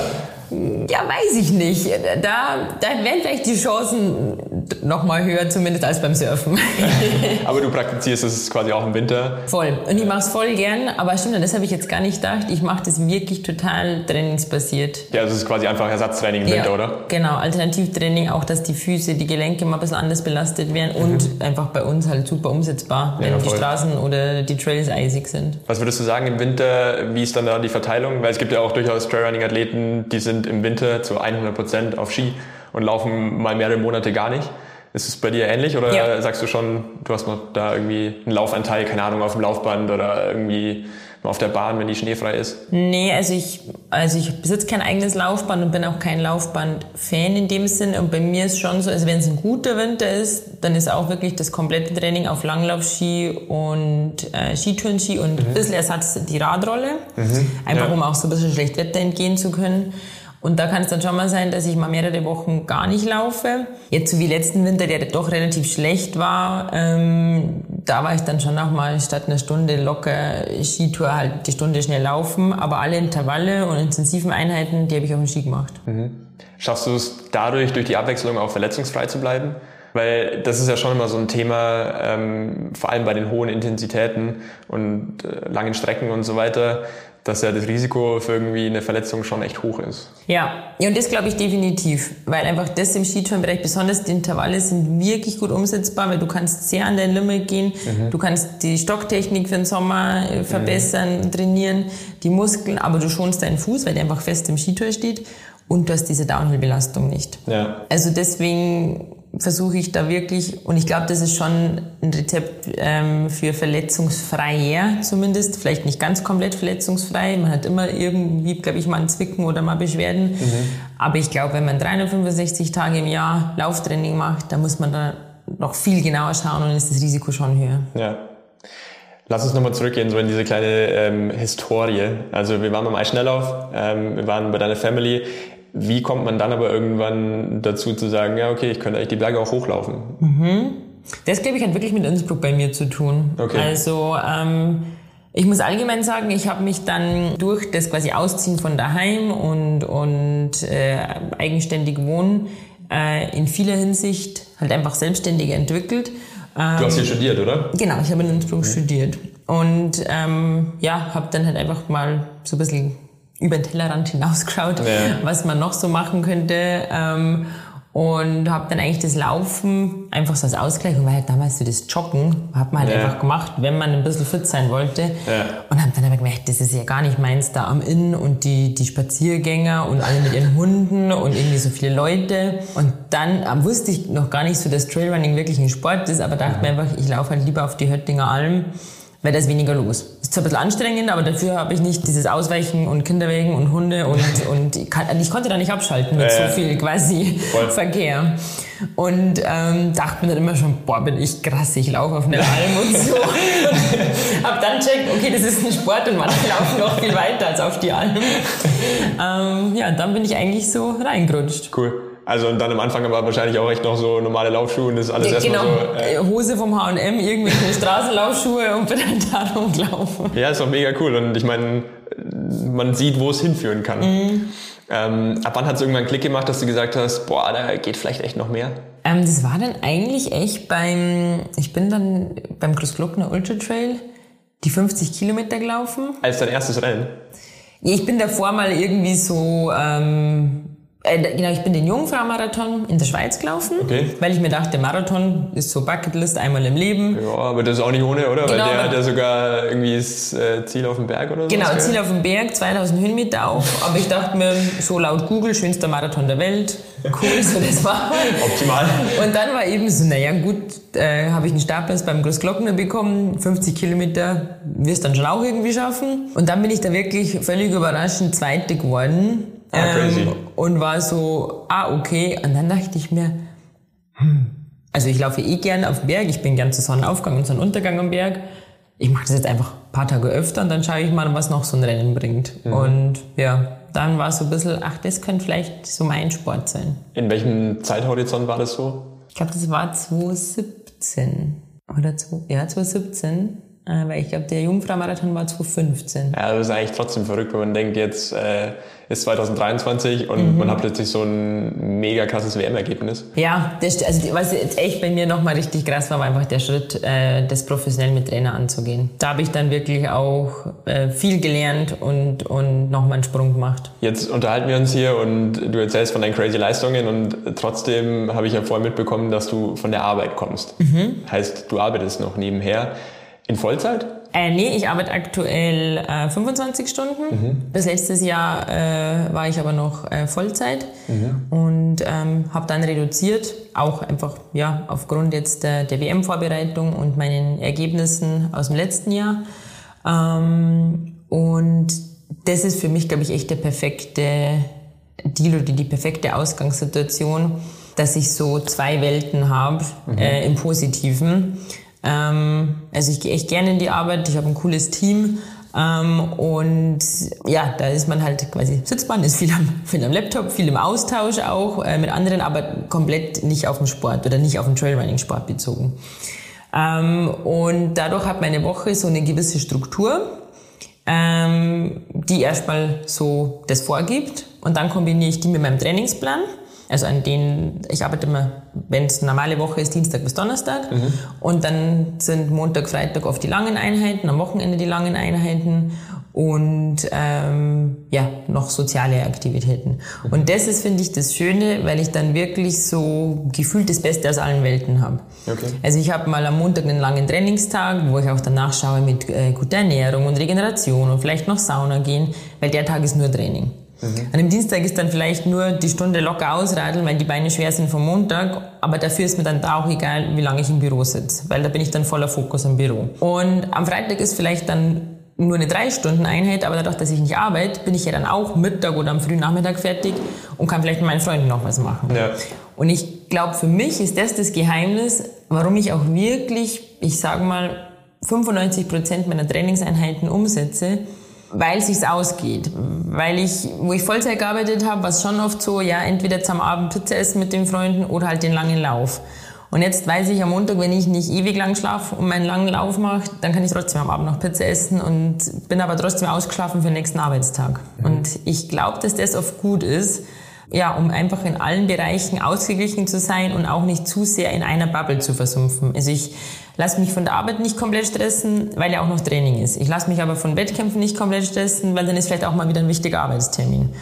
Ja, weiß ich nicht. Da, da wären vielleicht die Chancen noch mal höher, zumindest als beim Surfen. aber du praktizierst es quasi auch im Winter? Voll. Und ich mache es voll gern. Aber stimmt, das habe ich jetzt gar nicht gedacht. Ich mache das wirklich total trainingsbasiert. Ja, also es ist quasi einfach Ersatztraining im ja, Winter, oder? Genau, Alternativtraining, auch dass die Füße, die Gelenke mal ein bisschen anders belastet werden mhm. und einfach bei uns halt super umsetzbar, wenn ja, die Straßen oder die Trails eisig sind. Was würdest du sagen im Winter, wie ist dann da die Verteilung? Weil es gibt ja auch durchaus Trailrunning-Athleten, die sind im Winter zu 100 Prozent auf Ski und laufen mal mehrere Monate gar nicht. Ist es bei dir ähnlich oder ja. sagst du schon, du hast noch da irgendwie einen Laufanteil, keine Ahnung, auf dem Laufband oder irgendwie auf der Bahn, wenn die schneefrei ist? Nee, also ich, also ich besitze kein eigenes Laufband und bin auch kein Laufband-Fan in dem Sinn. Und bei mir ist schon so, also wenn es ein guter Winter ist, dann ist auch wirklich das komplette Training auf Langlaufski und äh, Skitourenski und mhm. ein bisschen Ersatz die Radrolle. Mhm. Einfach ja. um auch so ein bisschen schlecht Wetter entgehen zu können. Und da kann es dann schon mal sein, dass ich mal mehrere Wochen gar nicht laufe. Jetzt so wie letzten Winter, der doch relativ schlecht war, ähm, da war ich dann schon noch mal statt einer Stunde locker Skitour halt die Stunde schnell laufen. Aber alle Intervalle und intensiven Einheiten, die habe ich auf dem Ski gemacht. Mhm. Schaffst du es dadurch, durch die Abwechslung auch verletzungsfrei zu bleiben? Weil das ist ja schon immer so ein Thema, ähm, vor allem bei den hohen Intensitäten und äh, langen Strecken und so weiter dass ja das Risiko für irgendwie eine Verletzung schon echt hoch ist. Ja, ja und das glaube ich definitiv, weil einfach das im Skitourenbereich, besonders die Intervalle sind wirklich gut umsetzbar, weil du kannst sehr an dein Limit gehen, mhm. du kannst die Stocktechnik für den Sommer äh, verbessern, mhm. trainieren, die Muskeln, aber du schonst deinen Fuß, weil der einfach fest im Skitour steht und du hast diese Downhill-Belastung nicht. Ja. Also deswegen versuche ich da wirklich, und ich glaube, das ist schon ein Rezept ähm, für verletzungsfreier zumindest, vielleicht nicht ganz komplett verletzungsfrei, man hat immer irgendwie, glaube ich, mal ein Zwicken oder mal Beschwerden, mhm. aber ich glaube, wenn man 365 Tage im Jahr Lauftraining macht, dann muss man da noch viel genauer schauen und ist das Risiko schon höher. Ja. Lass uns nochmal zurückgehen, so in diese kleine ähm, Historie. Also wir waren beim Eisschnelllauf, ähm, wir waren bei deiner Family. Wie kommt man dann aber irgendwann dazu zu sagen, ja, okay, ich könnte eigentlich die Berge auch hochlaufen? Mhm. Das, glaube ich, hat wirklich mit Innsbruck bei mir zu tun. Okay. Also, ähm, ich muss allgemein sagen, ich habe mich dann durch das quasi Ausziehen von daheim und, und äh, eigenständig wohnen äh, in vieler Hinsicht halt einfach selbstständiger entwickelt. Ähm, du hast hier studiert, oder? Genau, ich habe in Innsbruck mhm. studiert. Und ähm, ja, habe dann halt einfach mal so ein bisschen über den Tellerrand hinausgeschaut, ja. was man noch so machen könnte. Ähm, und habe dann eigentlich das Laufen einfach so als Ausgleich, und weil halt damals so das Joggen hat man halt ja. einfach gemacht, wenn man ein bisschen fit sein wollte. Ja. Und habe dann aber gemerkt, das ist ja gar nicht meins da am Inn und die, die Spaziergänger und alle mit ihren Hunden und irgendwie so viele Leute. Und dann äh, wusste ich noch gar nicht so, dass Trailrunning wirklich ein Sport ist, aber dachte mhm. mir einfach, ich laufe halt lieber auf die Höttinger Alm weil da ist weniger los. Ist zwar ein bisschen anstrengend, aber dafür habe ich nicht dieses Ausweichen und Kinderwägen und Hunde und, und ich, kann, ich konnte da nicht abschalten mit ja. so viel quasi Voll. Verkehr. Und ähm, dachte mir dann immer schon, boah, bin ich krass, ich laufe auf eine Alm und so. hab dann checkt, okay, das ist ein Sport und manche laufen noch viel weiter als auf die Alm. ähm, ja, und dann bin ich eigentlich so reingerutscht. Cool. Also und dann am Anfang aber wahrscheinlich auch echt noch so normale Laufschuhe und das ist alles erstmal genau, so. Äh, Hose vom H&M, irgendwelche Straßenlaufschuhe und bin dann da rumgelaufen. ja, ist doch mega cool. Und ich meine, man sieht, wo es hinführen kann. Mhm. Ähm, ab wann hat es irgendwann einen Klick gemacht, dass du gesagt hast, boah, da geht vielleicht echt noch mehr? Ähm, das war dann eigentlich echt beim, ich bin dann beim Großglockner Ultra Trail die 50 Kilometer gelaufen. Als dein erstes Rennen? Ja, Ich bin davor mal irgendwie so, ähm, äh, genau, ich bin den Jungfrau-Marathon in der Schweiz gelaufen, Okay. weil ich mir dachte, Marathon ist so Bucketlist einmal im Leben. Ja, aber das ist auch nicht ohne, oder? Genau, Weil der hat ja sogar irgendwie das äh, Ziel auf dem Berg oder so. Genau, Ziel auf dem Berg, 2000 Höhenmeter auch. Aber ich dachte mir, so laut Google, schönster Marathon der Welt. Cool, so das war. Optimal. Und dann war eben so, naja gut, äh, habe ich einen Startplatz beim Großglockner bekommen, 50 Kilometer wirst dann schon auch irgendwie schaffen. Und dann bin ich da wirklich völlig überraschend Zweite geworden. Ähm, Ah, crazy. und war so, ah okay. Und dann dachte ich mir, hm, also ich laufe eh gern auf Berg, ich bin gern zu Sonnenaufgang und Sonnenuntergang am Berg. Ich mache das jetzt einfach ein paar Tage öfter und dann schaue ich mal, was noch so ein Rennen bringt. Mhm. Und ja, dann war so ein bisschen, ach, das könnte vielleicht so mein Sport sein. In welchem Zeithorizont war das so? Ich glaube, das war 2017. Oder zwei, ja, 2017. Äh, weil ich glaube, der Jungfrau-Marathon war 2015. Ja, das ist eigentlich trotzdem verrückt, wenn man denkt, jetzt äh, ist 2023 und Mhm. man hat plötzlich so ein mega krasses WM-Ergebnis. Ja, das, also was echt bei mir nochmal richtig krass war, war einfach der Schritt, äh, das professionell mit Trainer anzugehen. Da habe ich dann wirklich auch äh, viel gelernt und, und nochmal einen Sprung gemacht. Jetzt unterhalten wir uns hier und du erzählst von deinen crazy Leistungen und trotzdem habe ich ja vorhin mitbekommen, dass du von der Arbeit kommst. Mhm. Heißt, du arbeitest noch nebenher in Vollzeit? Äh, nee, ich arbeite aktuell äh, 25 Stunden. Bis letztes Jahr äh, war ich aber noch äh, Vollzeit und ähm, habe dann reduziert, auch einfach ja aufgrund jetzt der, der WM-Vorbereitung und meinen Ergebnissen aus dem letzten Jahr. Ähm, und das ist für mich, glaube ich, echt der perfekte Deal oder die perfekte Ausgangssituation, dass ich so zwei Welten habe äh, im Positiven. Ähm, also ich gehe echt gerne in die Arbeit, ich habe ein cooles Team ähm, und ja, da ist man halt quasi, sitzt man, ist viel am, viel am Laptop, viel im Austausch auch äh, mit anderen, aber komplett nicht auf den Sport oder nicht auf den Trailrunning-Sport bezogen. Ähm, und dadurch hat meine Woche so eine gewisse Struktur, ähm, die erstmal so das vorgibt und dann kombiniere ich die mit meinem Trainingsplan. Also an den, ich arbeite immer, wenn es eine normale Woche ist, Dienstag bis Donnerstag. Und dann sind Montag, Freitag oft die langen Einheiten, am Wochenende die langen Einheiten und ähm, ja, noch soziale Aktivitäten. Und das ist, finde ich, das Schöne, weil ich dann wirklich so gefühlt das Beste aus allen Welten habe. Okay. Also ich habe mal am Montag einen langen Trainingstag, wo ich auch danach schaue mit äh, guter Ernährung und Regeneration und vielleicht noch Sauna gehen, weil der Tag ist nur Training. An dem Dienstag ist dann vielleicht nur die Stunde locker ausradeln, weil die Beine schwer sind vom Montag, aber dafür ist mir dann da auch egal, wie lange ich im Büro sitze, weil da bin ich dann voller Fokus im Büro. Und am Freitag ist vielleicht dann nur eine drei Stunden Einheit, aber dadurch, dass ich nicht arbeite, bin ich ja dann auch Mittag oder am frühen Nachmittag fertig und kann vielleicht mit meinen Freunden noch was machen. Ja. Und ich glaube, für mich ist das das Geheimnis, warum ich auch wirklich, ich sage mal, 95 Prozent meiner Trainingseinheiten umsetze, weil es sich ausgeht. Weil ich, wo ich Vollzeit gearbeitet habe, war es schon oft so, ja, entweder zum Abend Pizza essen mit den Freunden oder halt den langen Lauf. Und jetzt weiß ich am Montag, wenn ich nicht ewig lang schlafe und meinen langen Lauf mache, dann kann ich trotzdem am Abend noch Pizza essen und bin aber trotzdem ausgeschlafen für den nächsten Arbeitstag. Und ich glaube, dass das oft gut ist, ja, um einfach in allen Bereichen ausgeglichen zu sein und auch nicht zu sehr in einer Bubble zu versumpfen. Also ich lasse mich von der Arbeit nicht komplett stressen, weil ja auch noch Training ist. Ich lasse mich aber von Wettkämpfen nicht komplett stressen, weil dann ist vielleicht auch mal wieder ein wichtiger Arbeitstermin.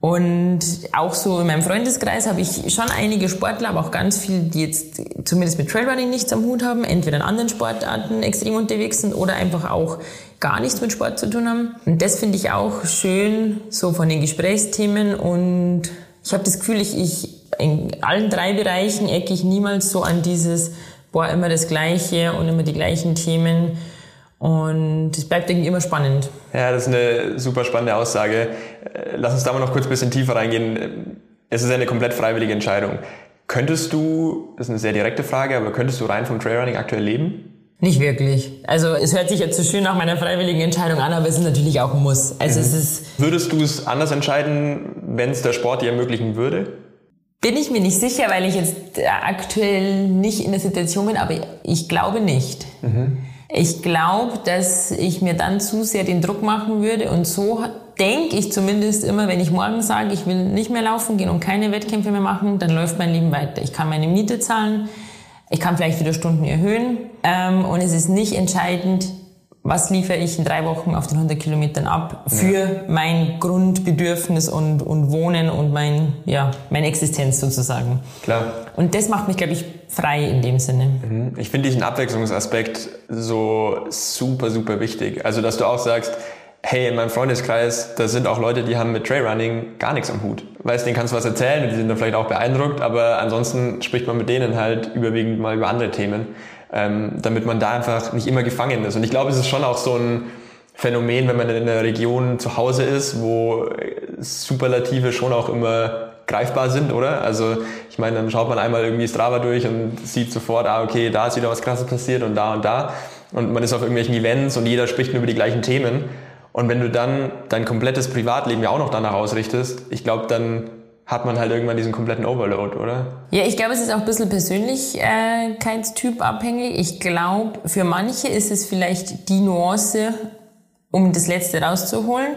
Und auch so in meinem Freundeskreis habe ich schon einige Sportler, aber auch ganz viele, die jetzt zumindest mit Trailrunning nichts am Hut haben, entweder in anderen Sportarten extrem unterwegs sind oder einfach auch gar nichts mit Sport zu tun haben. Und das finde ich auch schön, so von den Gesprächsthemen. Und ich habe das Gefühl, ich, ich in allen drei Bereichen ecke ich niemals so an dieses, boah, immer das Gleiche und immer die gleichen Themen. Und es bleibt irgendwie immer spannend. Ja, das ist eine super spannende Aussage. Lass uns da mal noch kurz ein bisschen tiefer reingehen. Es ist eine komplett freiwillige Entscheidung. Könntest du, das ist eine sehr direkte Frage, aber könntest du rein vom Trailrunning aktuell leben? Nicht wirklich. Also es hört sich jetzt so schön nach meiner freiwilligen Entscheidung an, aber es ist natürlich auch ein Muss. Also mhm. es ist Würdest du es anders entscheiden, wenn es der Sport dir ermöglichen würde? Bin ich mir nicht sicher, weil ich jetzt aktuell nicht in der Situation bin, aber ich glaube nicht. Mhm. Ich glaube, dass ich mir dann zu sehr den Druck machen würde und so denke ich zumindest immer, wenn ich morgen sage, ich will nicht mehr laufen gehen und keine Wettkämpfe mehr machen, dann läuft mein Leben weiter. Ich kann meine Miete zahlen, ich kann vielleicht wieder Stunden erhöhen ähm, und es ist nicht entscheidend, was liefere ich in drei Wochen auf den 100 Kilometern ab für ja. mein Grundbedürfnis und, und Wohnen und mein, ja, meine Existenz sozusagen. Klar. Und das macht mich, glaube ich, frei in dem Sinne. Mhm. Ich finde diesen Abwechslungsaspekt so super, super wichtig. Also, dass du auch sagst, hey, in meinem Freundeskreis, da sind auch Leute, die haben mit Trailrunning gar nichts am Hut. Weißt, denen kannst du was erzählen und die sind dann vielleicht auch beeindruckt, aber ansonsten spricht man mit denen halt überwiegend mal über andere Themen, ähm, damit man da einfach nicht immer gefangen ist. Und ich glaube, es ist schon auch so ein Phänomen, wenn man in einer Region zu Hause ist, wo Superlative schon auch immer greifbar sind, oder? Also ich meine, dann schaut man einmal irgendwie Strava durch und sieht sofort, ah okay, da ist wieder was Krasses passiert und da und da. Und man ist auf irgendwelchen Events und jeder spricht nur über die gleichen Themen. Und wenn du dann dein komplettes Privatleben ja auch noch danach ausrichtest, ich glaube, dann hat man halt irgendwann diesen kompletten Overload, oder? Ja, ich glaube, es ist auch ein bisschen Persönlichkeitstyp abhängig. Ich glaube, für manche ist es vielleicht die Nuance, um das Letzte rauszuholen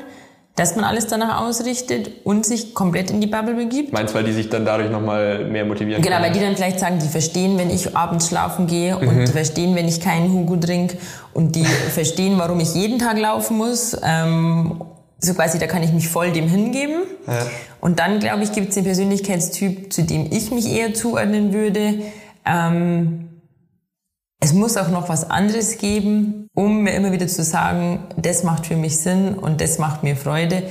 dass man alles danach ausrichtet und sich komplett in die Bubble begibt. Meinst du, weil die sich dann dadurch nochmal mehr motivieren Genau, können? weil die dann vielleicht sagen, die verstehen, wenn ich abends schlafen gehe mhm. und die verstehen, wenn ich keinen Hugo trinke und die verstehen, warum ich jeden Tag laufen muss. Ähm, so quasi, da kann ich mich voll dem hingeben. Ja. Und dann, glaube ich, gibt es den Persönlichkeitstyp, zu dem ich mich eher zuordnen würde. Ähm, es muss auch noch was anderes geben, um mir immer wieder zu sagen, das macht für mich Sinn und das macht mir Freude,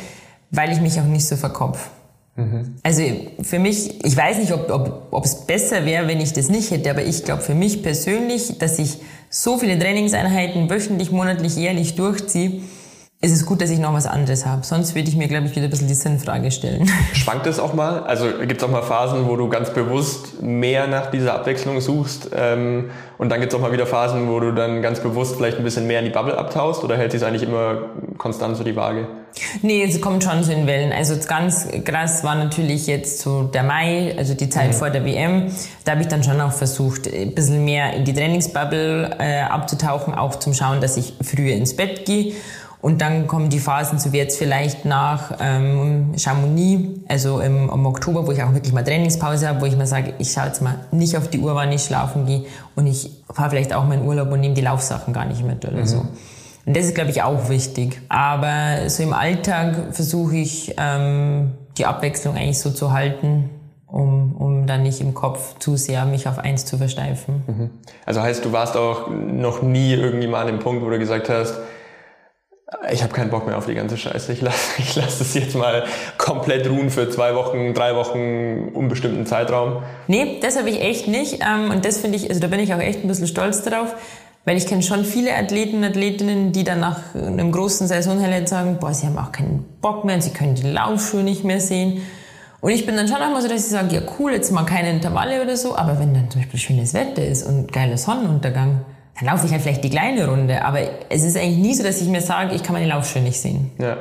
weil ich mich auch nicht so verkopf. Mhm. Also für mich, ich weiß nicht, ob, ob, ob es besser wäre, wenn ich das nicht hätte, aber ich glaube für mich persönlich, dass ich so viele Trainingseinheiten wöchentlich, monatlich, jährlich durchziehe, ist es gut, dass ich noch was anderes habe. Sonst würde ich mir, glaube ich, wieder ein bisschen die Sinnfrage stellen. Schwankt es auch mal? Also gibt es auch mal Phasen, wo du ganz bewusst mehr nach dieser Abwechslung suchst ähm, und dann gibt es auch mal wieder Phasen, wo du dann ganz bewusst vielleicht ein bisschen mehr in die Bubble abtaust oder hält sich eigentlich immer konstant so die Waage? Nee, es kommt schon so in Wellen. Also ganz krass war natürlich jetzt so der Mai, also die Zeit mhm. vor der WM. Da habe ich dann schon auch versucht, ein bisschen mehr in die Trainingsbubble äh, abzutauchen, auch zum Schauen, dass ich früher ins Bett gehe. Und dann kommen die Phasen, so wie jetzt vielleicht nach ähm, Chamonix, also im, im Oktober, wo ich auch wirklich mal Trainingspause habe, wo ich mir sage, ich schaue jetzt mal nicht auf die Uhr, wann ich schlafen gehe und ich fahre vielleicht auch meinen Urlaub und nehme die Laufsachen gar nicht mit oder mhm. so. Und das ist, glaube ich, auch wichtig. Aber so im Alltag versuche ich, ähm, die Abwechslung eigentlich so zu halten, um, um dann nicht im Kopf zu sehr mich auf eins zu versteifen. Mhm. Also heißt, du warst auch noch nie irgendwie mal an dem Punkt, wo du gesagt hast, ich habe keinen Bock mehr auf die ganze Scheiße. Ich lasse ich lass es jetzt mal komplett ruhen für zwei Wochen, drei Wochen, unbestimmten Zeitraum. Nee, das habe ich echt nicht. Ähm, und das finde ich, also da bin ich auch echt ein bisschen stolz drauf, weil ich kenne schon viele Athleten, Athletinnen, die dann nach einem großen Saisonhighlight sagen, boah, sie haben auch keinen Bock mehr und sie können die Laufschuhe nicht mehr sehen. Und ich bin dann schon auch mal so, dass ich sage, ja cool, jetzt mal keine Intervalle oder so, aber wenn dann zum Beispiel schönes Wetter ist und geiler Sonnenuntergang, dann laufe ich halt vielleicht die kleine Runde. Aber es ist eigentlich nie so, dass ich mir sage, ich kann meine Laufschuhe nicht sehen. Ja,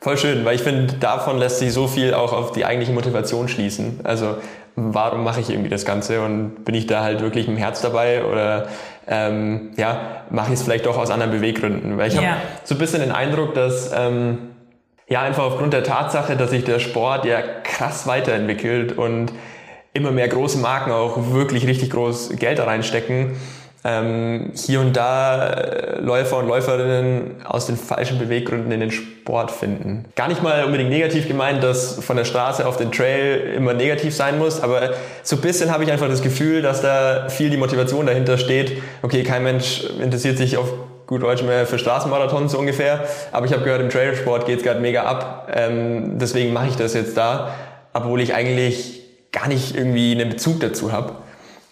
voll schön, weil ich finde, davon lässt sich so viel auch auf die eigentliche Motivation schließen. Also warum mache ich irgendwie das Ganze und bin ich da halt wirklich dem Herz dabei oder ähm, ja, mache ich es vielleicht doch aus anderen Beweggründen? Weil ich ja. habe so ein bisschen den Eindruck, dass ähm, ja einfach aufgrund der Tatsache, dass sich der Sport ja krass weiterentwickelt und immer mehr große Marken auch wirklich richtig groß Geld da reinstecken, ähm, hier und da äh, Läufer und Läuferinnen aus den falschen Beweggründen in den Sport finden. Gar nicht mal unbedingt negativ gemeint, dass von der Straße auf den Trail immer negativ sein muss, aber so ein bisschen habe ich einfach das Gefühl, dass da viel die Motivation dahinter steht. Okay, kein Mensch interessiert sich auf gut Deutsch mehr für Straßenmarathons so ungefähr, aber ich habe gehört, im Trailsport geht es gerade mega ab, ähm, deswegen mache ich das jetzt da, obwohl ich eigentlich gar nicht irgendwie einen Bezug dazu habe.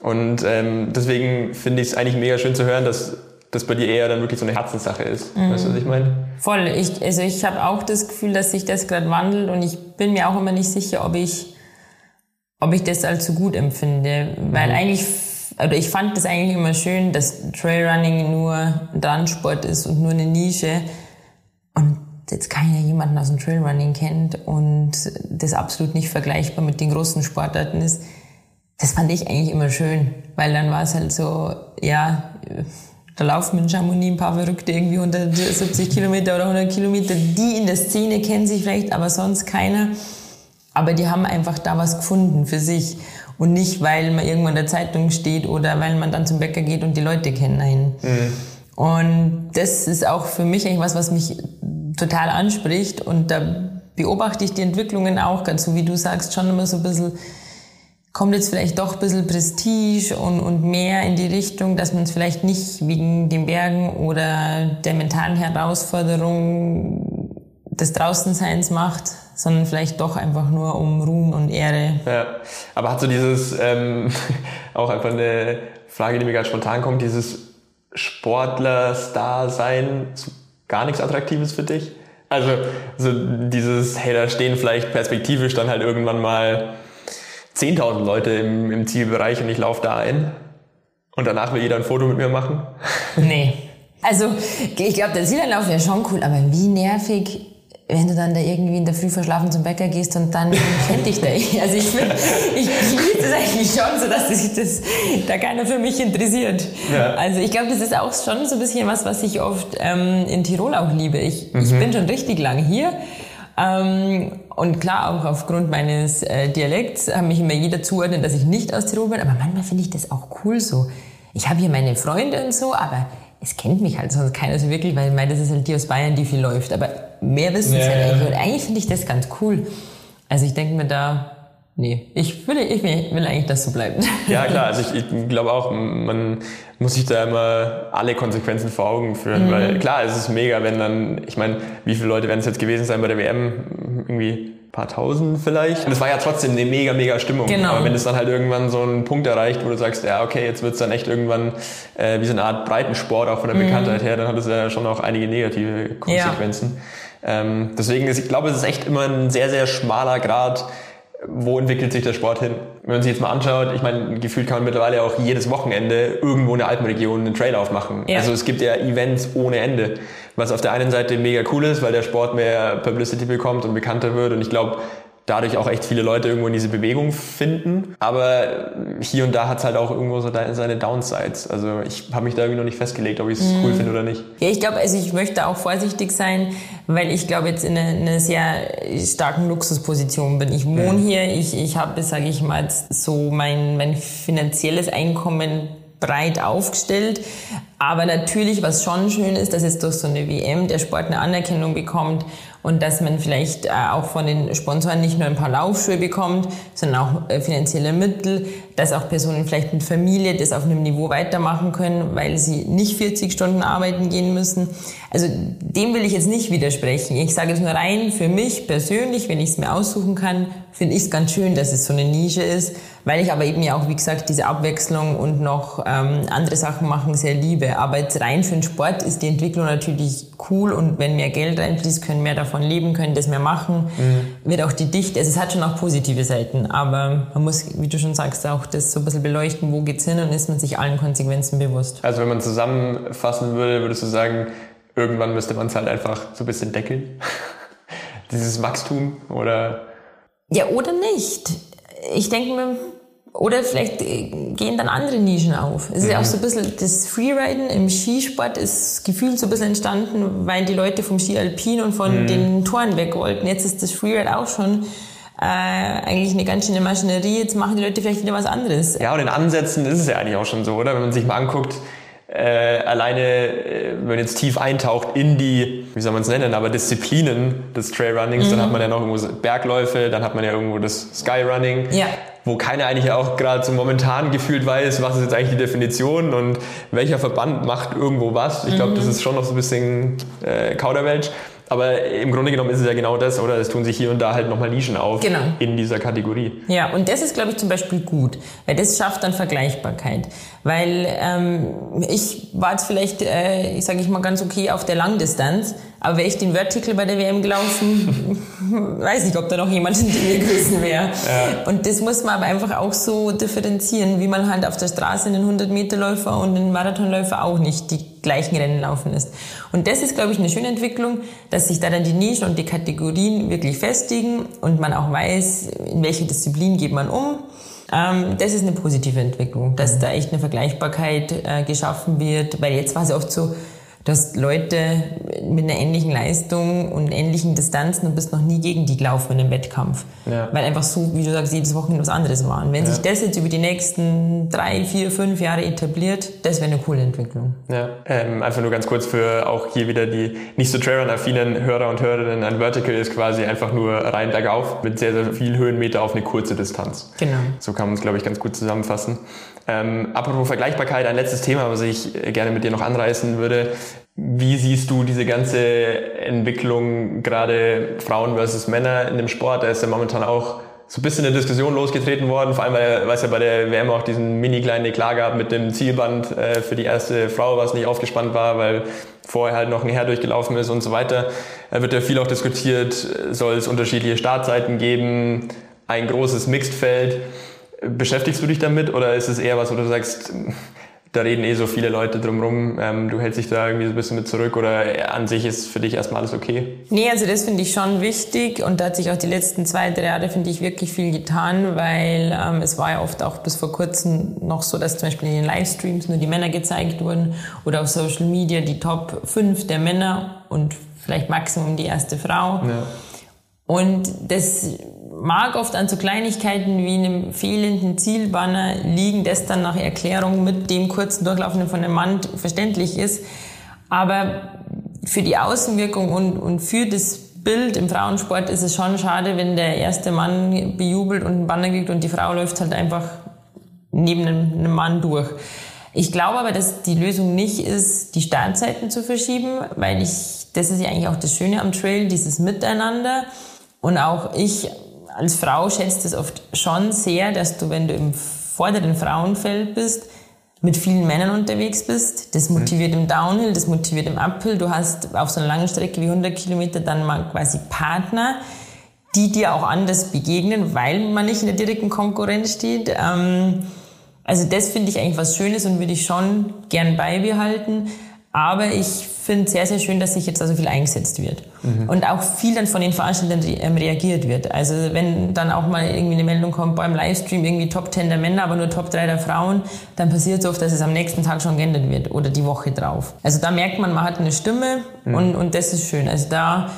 Und ähm, deswegen finde ich es eigentlich mega schön zu hören, dass das bei dir eher dann wirklich so eine Herzenssache ist. Mhm. Weißt du, was ich meine? Voll. Ich, also ich habe auch das Gefühl, dass sich das gerade wandelt und ich bin mir auch immer nicht sicher, ob ich, ob ich das so gut empfinde. Weil mhm. eigentlich, oder ich fand das eigentlich immer schön, dass Trailrunning nur ein Randsport ist und nur eine Nische. Und jetzt keiner jemanden aus dem Trailrunning kennt und das absolut nicht vergleichbar mit den großen Sportarten ist. Das fand ich eigentlich immer schön, weil dann war es halt so, ja, da laufen mit Chamonix ein paar Verrückte irgendwie 170 Kilometer oder 100 Kilometer. Die in der Szene kennen sich vielleicht, aber sonst keiner. Aber die haben einfach da was gefunden für sich. Und nicht, weil man irgendwo in der Zeitung steht oder weil man dann zum Bäcker geht und die Leute kennen einen. Mhm. Und das ist auch für mich eigentlich was, was mich total anspricht. Und da beobachte ich die Entwicklungen auch, ganz so wie du sagst, schon immer so ein bisschen, kommt jetzt vielleicht doch ein bisschen Prestige und, und mehr in die Richtung, dass man es vielleicht nicht wegen den Bergen oder der mentalen Herausforderung des Draußenseins macht, sondern vielleicht doch einfach nur um Ruhm und Ehre. Ja, aber hat so dieses, ähm, auch einfach eine Frage, die mir gerade spontan kommt, dieses Sportler-Star-Sein gar nichts Attraktives für dich? Also so dieses, hey, da stehen vielleicht perspektivisch dann halt irgendwann mal 10.000 Leute im, im Zielbereich und ich laufe da ein und danach will jeder ein Foto mit mir machen? Nee. Also ich glaube, der Zielanlauf wäre schon cool, aber wie nervig wenn du dann da irgendwie in der Früh verschlafen zum Bäcker gehst und dann kennt dich da. Also ich finde, ich genieße das eigentlich schon, so dass sich das da keiner für mich interessiert. Ja. Also ich glaube, das ist auch schon so ein bisschen was, was ich oft ähm, in Tirol auch liebe. Ich, mhm. ich bin schon richtig lang hier. Ähm, und klar, auch aufgrund meines äh, Dialekts haben mich immer jeder zuordnet, dass ich nicht aus Tirol bin. Aber manchmal finde ich das auch cool so. Ich habe hier meine Freunde und so, aber es kennt mich halt sonst keiner so wirklich, weil ich meine, das ist halt die aus Bayern, die viel läuft. Aber mehr wissen ja, es halt eigentlich. Und eigentlich finde ich das ganz cool. Also ich denke mir da, nee, ich will, ich will, eigentlich, dass so bleibt. Ja, klar. Also ich, ich glaube auch, man muss sich da immer alle Konsequenzen vor Augen führen. Mhm. Weil klar, es ist mega, wenn dann, ich meine, wie viele Leute werden es jetzt gewesen sein bei der WM? Irgendwie paar tausend vielleicht. Und es war ja trotzdem eine mega, mega Stimmung. Genau. Aber wenn es dann halt irgendwann so einen Punkt erreicht, wo du sagst, ja, okay, jetzt wird es dann echt irgendwann äh, wie so eine Art Breitensport, auch von der mhm. Bekanntheit her, dann hat es ja schon auch einige negative Konsequenzen. Ja. Ähm, deswegen, ist, ich glaube, es ist echt immer ein sehr, sehr schmaler Grad, wo entwickelt sich der Sport hin? Wenn man sich jetzt mal anschaut, ich meine, gefühlt kann man mittlerweile auch jedes Wochenende irgendwo in der Alpenregion einen Trail aufmachen. Ja. Also es gibt ja Events ohne Ende, was auf der einen Seite mega cool ist, weil der Sport mehr Publicity bekommt und bekannter wird und ich glaube, dadurch auch echt viele Leute irgendwo in diese Bewegung finden. Aber hier und da hat es halt auch irgendwo so seine Downsides. Also ich habe mich da irgendwie noch nicht festgelegt, ob ich es mm. cool finde oder nicht. Ja, ich glaube, also ich möchte auch vorsichtig sein, weil ich glaube jetzt in einer eine sehr starken Luxusposition bin. Ich wohne mm. hier, ich, ich habe, sage ich mal, so mein, mein finanzielles Einkommen breit aufgestellt. Aber natürlich, was schon schön ist, dass jetzt durch so eine WM der Sport eine Anerkennung bekommt und dass man vielleicht äh, auch von den Sponsoren nicht nur ein paar Laufschuhe bekommt, sondern auch äh, finanzielle Mittel, dass auch Personen vielleicht mit Familie das auf einem Niveau weitermachen können, weil sie nicht 40 Stunden arbeiten gehen müssen. Also dem will ich jetzt nicht widersprechen. Ich sage es nur rein für mich persönlich, wenn ich es mir aussuchen kann, finde ich es ganz schön, dass es so eine Nische ist, weil ich aber eben ja auch, wie gesagt, diese Abwechslung und noch ähm, andere Sachen machen sehr liebe. Aber jetzt rein für den Sport ist die Entwicklung natürlich cool und wenn mehr Geld reinfließt, können mehr davon leben, können das mehr machen, mhm. wird auch die Dichte, also es hat schon auch positive Seiten, aber man muss, wie du schon sagst, auch das so ein bisschen beleuchten, wo geht's hin und ist man sich allen Konsequenzen bewusst. Also wenn man zusammenfassen würde, würdest du sagen, irgendwann müsste man es halt einfach so ein bisschen deckeln? Dieses Wachstum oder? Ja, oder nicht. Ich denke mir, oder vielleicht gehen dann andere Nischen auf. Es ist mhm. ja auch so ein bisschen, das Freeriden im Skisport ist gefühlt so ein bisschen entstanden, weil die Leute vom Ski Alpin und von mhm. den Toren weg wollten. Jetzt ist das Freeride auch schon äh, eigentlich eine ganz schöne Maschinerie. Jetzt machen die Leute vielleicht wieder was anderes. Ja, und in Ansätzen ist es ja eigentlich auch schon so, oder? Wenn man sich mal anguckt, äh, alleine, äh, wenn man jetzt tief eintaucht in die, wie soll man es nennen, aber Disziplinen des Trailrunnings, mhm. dann hat man ja noch irgendwo Bergläufe, dann hat man ja irgendwo das Skyrunning. Ja wo keiner eigentlich auch gerade so momentan gefühlt weiß, was ist jetzt eigentlich die Definition und welcher Verband macht irgendwo was. Ich glaube, das mhm. ist schon noch so ein bisschen äh, Kauderwelsch. Aber im Grunde genommen ist es ja genau das, oder? Es tun sich hier und da halt nochmal Nischen auf Genau. in dieser Kategorie. Ja, und das ist, glaube ich, zum Beispiel gut, weil das schafft dann Vergleichbarkeit. Weil ähm, ich war jetzt vielleicht, äh, ich sage ich mal, ganz okay auf der Langdistanz, aber wäre ich den Vertical bei der WM gelaufen, weiß nicht, ob da noch jemand hinter mir gewesen wäre. Und das muss man aber einfach auch so differenzieren, wie man halt auf der Straße einen 100-Meter-Läufer und einen Marathonläufer auch nicht die gleichen Rennen laufen ist. Und das ist, glaube ich, eine schöne Entwicklung, dass sich da dann die Nischen und die Kategorien wirklich festigen und man auch weiß, in welche Disziplin geht man um. Ähm, das ist eine positive Entwicklung, dass da echt eine Vergleichbarkeit äh, geschaffen wird, weil jetzt war es oft so, dass Leute mit einer ähnlichen Leistung und ähnlichen Distanzen und bist noch nie gegen die gelaufen in einem Wettkampf. Ja. Weil einfach so, wie du sagst, jedes Wochenende was anderes war. Und wenn sich das jetzt über die nächsten drei, vier, fünf Jahre etabliert, das wäre eine coole Entwicklung. Ja, ähm, einfach nur ganz kurz für auch hier wieder die nicht so Trailrun-affinen Hörer und Hörerinnen. Ein Vertical ist quasi einfach nur rein bergauf mit sehr, sehr viel Höhenmeter auf eine kurze Distanz. Genau. So kann man es, glaube ich, ganz gut zusammenfassen. Ähm, apropos Vergleichbarkeit, ein letztes Thema, was ich äh, gerne mit dir noch anreißen würde. Wie siehst du diese ganze Entwicklung, gerade Frauen versus Männer in dem Sport? Da ist ja momentan auch so ein bisschen eine Diskussion losgetreten worden, vor allem weil, weil es ja bei der WM auch diesen mini kleinen Eklat gab mit dem Zielband äh, für die erste Frau, was nicht aufgespannt war, weil vorher halt noch ein Herr durchgelaufen ist und so weiter. Da wird ja viel auch diskutiert, soll es unterschiedliche Startseiten geben, ein großes Mixed-Feld. Beschäftigst du dich damit oder ist es eher was, wo du sagst, da reden eh so viele Leute drumrum, ähm, du hältst dich da irgendwie so ein bisschen mit zurück oder an sich ist für dich erstmal alles okay? Nee, also das finde ich schon wichtig und da hat sich auch die letzten zwei, drei Jahre, finde ich, wirklich viel getan, weil ähm, es war ja oft auch bis vor kurzem noch so, dass zum Beispiel in den Livestreams nur die Männer gezeigt wurden oder auf Social Media die Top 5 der Männer und vielleicht Maximum die erste Frau. Ja. Und das mag oft an so Kleinigkeiten wie einem fehlenden Zielbanner liegen, das dann nach Erklärung mit dem kurzen Durchlaufenden von dem Mann verständlich ist. Aber für die Außenwirkung und, und für das Bild im Frauensport ist es schon schade, wenn der erste Mann bejubelt und einen Banner kriegt und die Frau läuft halt einfach neben einem, Mann durch. Ich glaube aber, dass die Lösung nicht ist, die Startzeiten zu verschieben, weil ich, das ist ja eigentlich auch das Schöne am Trail, dieses Miteinander. Und auch ich als Frau schätze das oft schon sehr, dass du, wenn du im vorderen Frauenfeld bist, mit vielen Männern unterwegs bist. Das motiviert im Downhill, das motiviert im Uphill. Du hast auf so einer langen Strecke wie 100 Kilometer dann mal quasi Partner, die dir auch anders begegnen, weil man nicht in der direkten Konkurrenz steht. Ähm, also das finde ich eigentlich was Schönes und würde ich schon gern beibehalten. Aber ich finde sehr, sehr schön, dass sich jetzt da so viel eingesetzt wird. Mhm. Und auch viel dann von den Veranstaltern ähm, reagiert wird. Also wenn dann auch mal irgendwie eine Meldung kommt beim Livestream, irgendwie Top 10 der Männer, aber nur Top 3 der Frauen, dann passiert es oft, dass es am nächsten Tag schon geändert wird oder die Woche drauf. Also da merkt man, man hat eine Stimme mhm. und, und das ist schön. Also da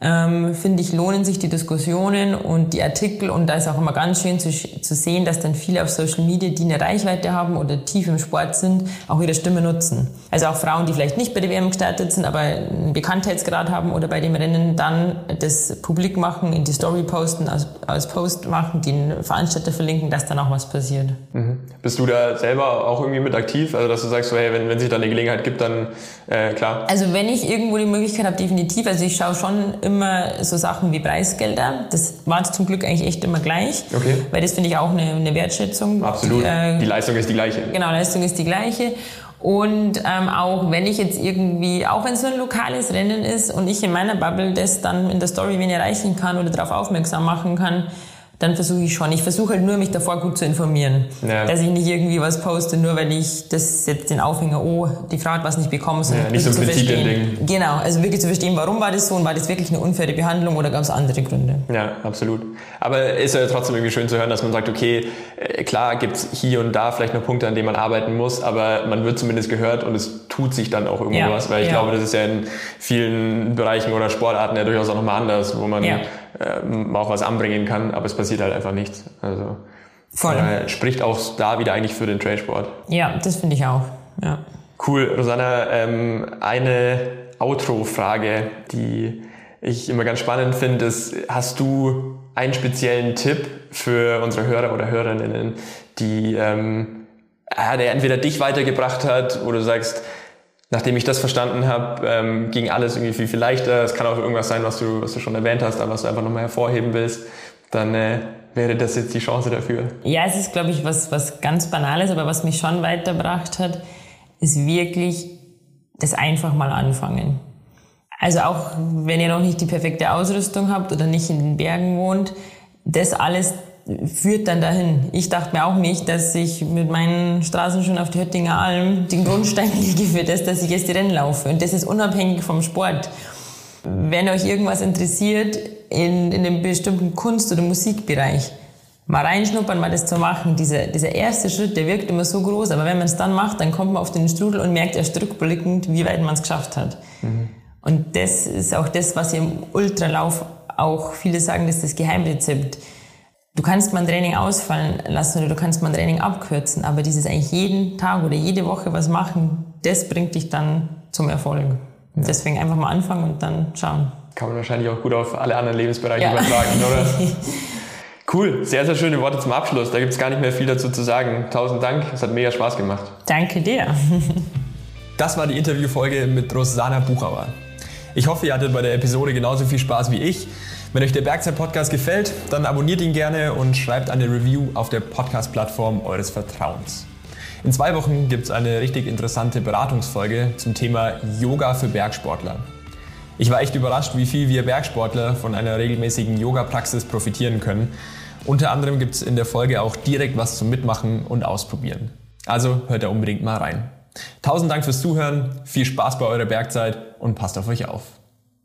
ähm, finde ich, lohnen sich die Diskussionen und die Artikel und da ist auch immer ganz schön zu, zu sehen, dass dann viele auf Social Media, die eine Reichweite haben oder tief im Sport sind, auch ihre Stimme nutzen. Also auch Frauen, die vielleicht nicht bei der WM gestartet sind, aber einen Bekanntheitsgrad haben oder bei dem Rennen dann das publik machen, in die Story posten, als, als Post machen, den Veranstalter verlinken, dass dann auch was passiert. Mhm. Bist du da selber auch irgendwie mit aktiv? Also dass du sagst, so, hey, wenn, wenn sich da eine Gelegenheit gibt, dann äh, klar. Also wenn ich irgendwo die Möglichkeit habe, definitiv. Also ich schaue schon immer so Sachen wie Preisgelder. Das war zum Glück eigentlich echt immer gleich. Okay. Weil das finde ich auch eine, eine Wertschätzung. Absolut. Die, äh, die Leistung ist die gleiche. Genau, Leistung ist die gleiche. Und ähm, auch wenn ich jetzt irgendwie, auch wenn es so ein lokales Rennen ist und ich in meiner Bubble das dann in der Story wen erreichen kann oder darauf aufmerksam machen kann, dann versuche ich schon. Ich versuche halt nur, mich davor gut zu informieren. Ja. Dass ich nicht irgendwie was poste, nur weil ich das jetzt den Aufhänger, oh, die Frau hat was nicht bekommen. sondern Ja, nicht so ein wirklich zu verstehen. Prinzipiending. Genau, also wirklich zu verstehen, warum war das so und war das wirklich eine unfaire Behandlung oder gab es andere Gründe. Ja, absolut. Aber ist ja trotzdem irgendwie schön zu hören, dass man sagt, okay, äh, klar gibt's hier und da vielleicht noch Punkte, an denen man arbeiten muss, aber man wird zumindest gehört und es tut sich dann auch irgendwo Ja, was, weil ich glaube, das ist ja in vielen Bereichen oder Sportarten ja durchaus auch nochmal anders, wo man. Ähm, auch was anbringen kann, aber es passiert halt einfach nichts. Also Voll. äh, spricht auch da wieder eigentlich für den Trailsport. Ja, das finde ich auch. Ja. Cool, Rosanna, ähm, eine Outro-Frage, die ich immer ganz spannend finde, ist, hast du einen speziellen Tipp für unsere Hörer oder Hörerinnen, die ähm, ja, der entweder dich weitergebracht hat, wo du sagst, nachdem ich das verstanden habe, ähm, ging alles irgendwie viel, viel leichter. Es kann auch irgendwas sein, was du, was du schon erwähnt hast, aber was du einfach nochmal hervorheben willst. Dann äh, wäre das jetzt die Chance dafür. Ja, es ist, glaube ich, was, was ganz Banales, aber was mich schon weitergebracht hat, ist wirklich das einfach mal anfangen. Also auch wenn ihr noch nicht die perfekte Ausrüstung habt oder nicht in den Bergen wohnt, das alles führt dann dahin. Ich dachte mir auch nicht, dass ich mit meinen Straßenschuhen auf die Höttinger Alm den Grundstein lege für das, dass ich jetzt die Rennen laufe. Und das ist unabhängig vom Sport. Wenn euch irgendwas interessiert in, in einem bestimmten Kunst- oder Musikbereich, mal reinschnuppern, mal das zu machen. Dieser, dieser erste Schritt, der wirkt immer so groß, aber wenn man es dann macht, dann kommt man auf den Strudel und merkt erst rückblickend, wie weit man es geschafft hat. Mhm. Und das ist auch das, was im Ultralauf auch viele sagen, das ist das Geheimrezept Du kannst mal ein Training ausfallen lassen oder du kannst mal ein Training abkürzen, aber dieses eigentlich jeden Tag oder jede Woche was machen, das bringt dich dann zum Erfolg. Ja. Deswegen einfach mal anfangen und dann schauen. Kann man wahrscheinlich auch gut auf alle anderen Lebensbereiche ja. übertragen, oder? Cool, sehr, sehr schöne Worte zum Abschluss. Da gibt es gar nicht mehr viel dazu zu sagen. Tausend Dank, es hat mega Spaß gemacht. Danke dir. Das war die Interviewfolge mit Rosanna Buchauer. Ich hoffe, ihr hattet bei der Episode genauso viel Spaß wie ich. Wenn euch der Bergzeit-Podcast gefällt, dann abonniert ihn gerne und schreibt eine Review auf der Podcast-Plattform eures Vertrauens. In zwei Wochen gibt es eine richtig interessante Beratungsfolge zum Thema Yoga für Bergsportler. Ich war echt überrascht, wie viel wir Bergsportler von einer regelmäßigen Yoga-Praxis profitieren können. Unter anderem gibt es in der Folge auch direkt was zum Mitmachen und Ausprobieren. Also hört da unbedingt mal rein. Tausend Dank fürs Zuhören, viel Spaß bei eurer Bergzeit und passt auf euch auf.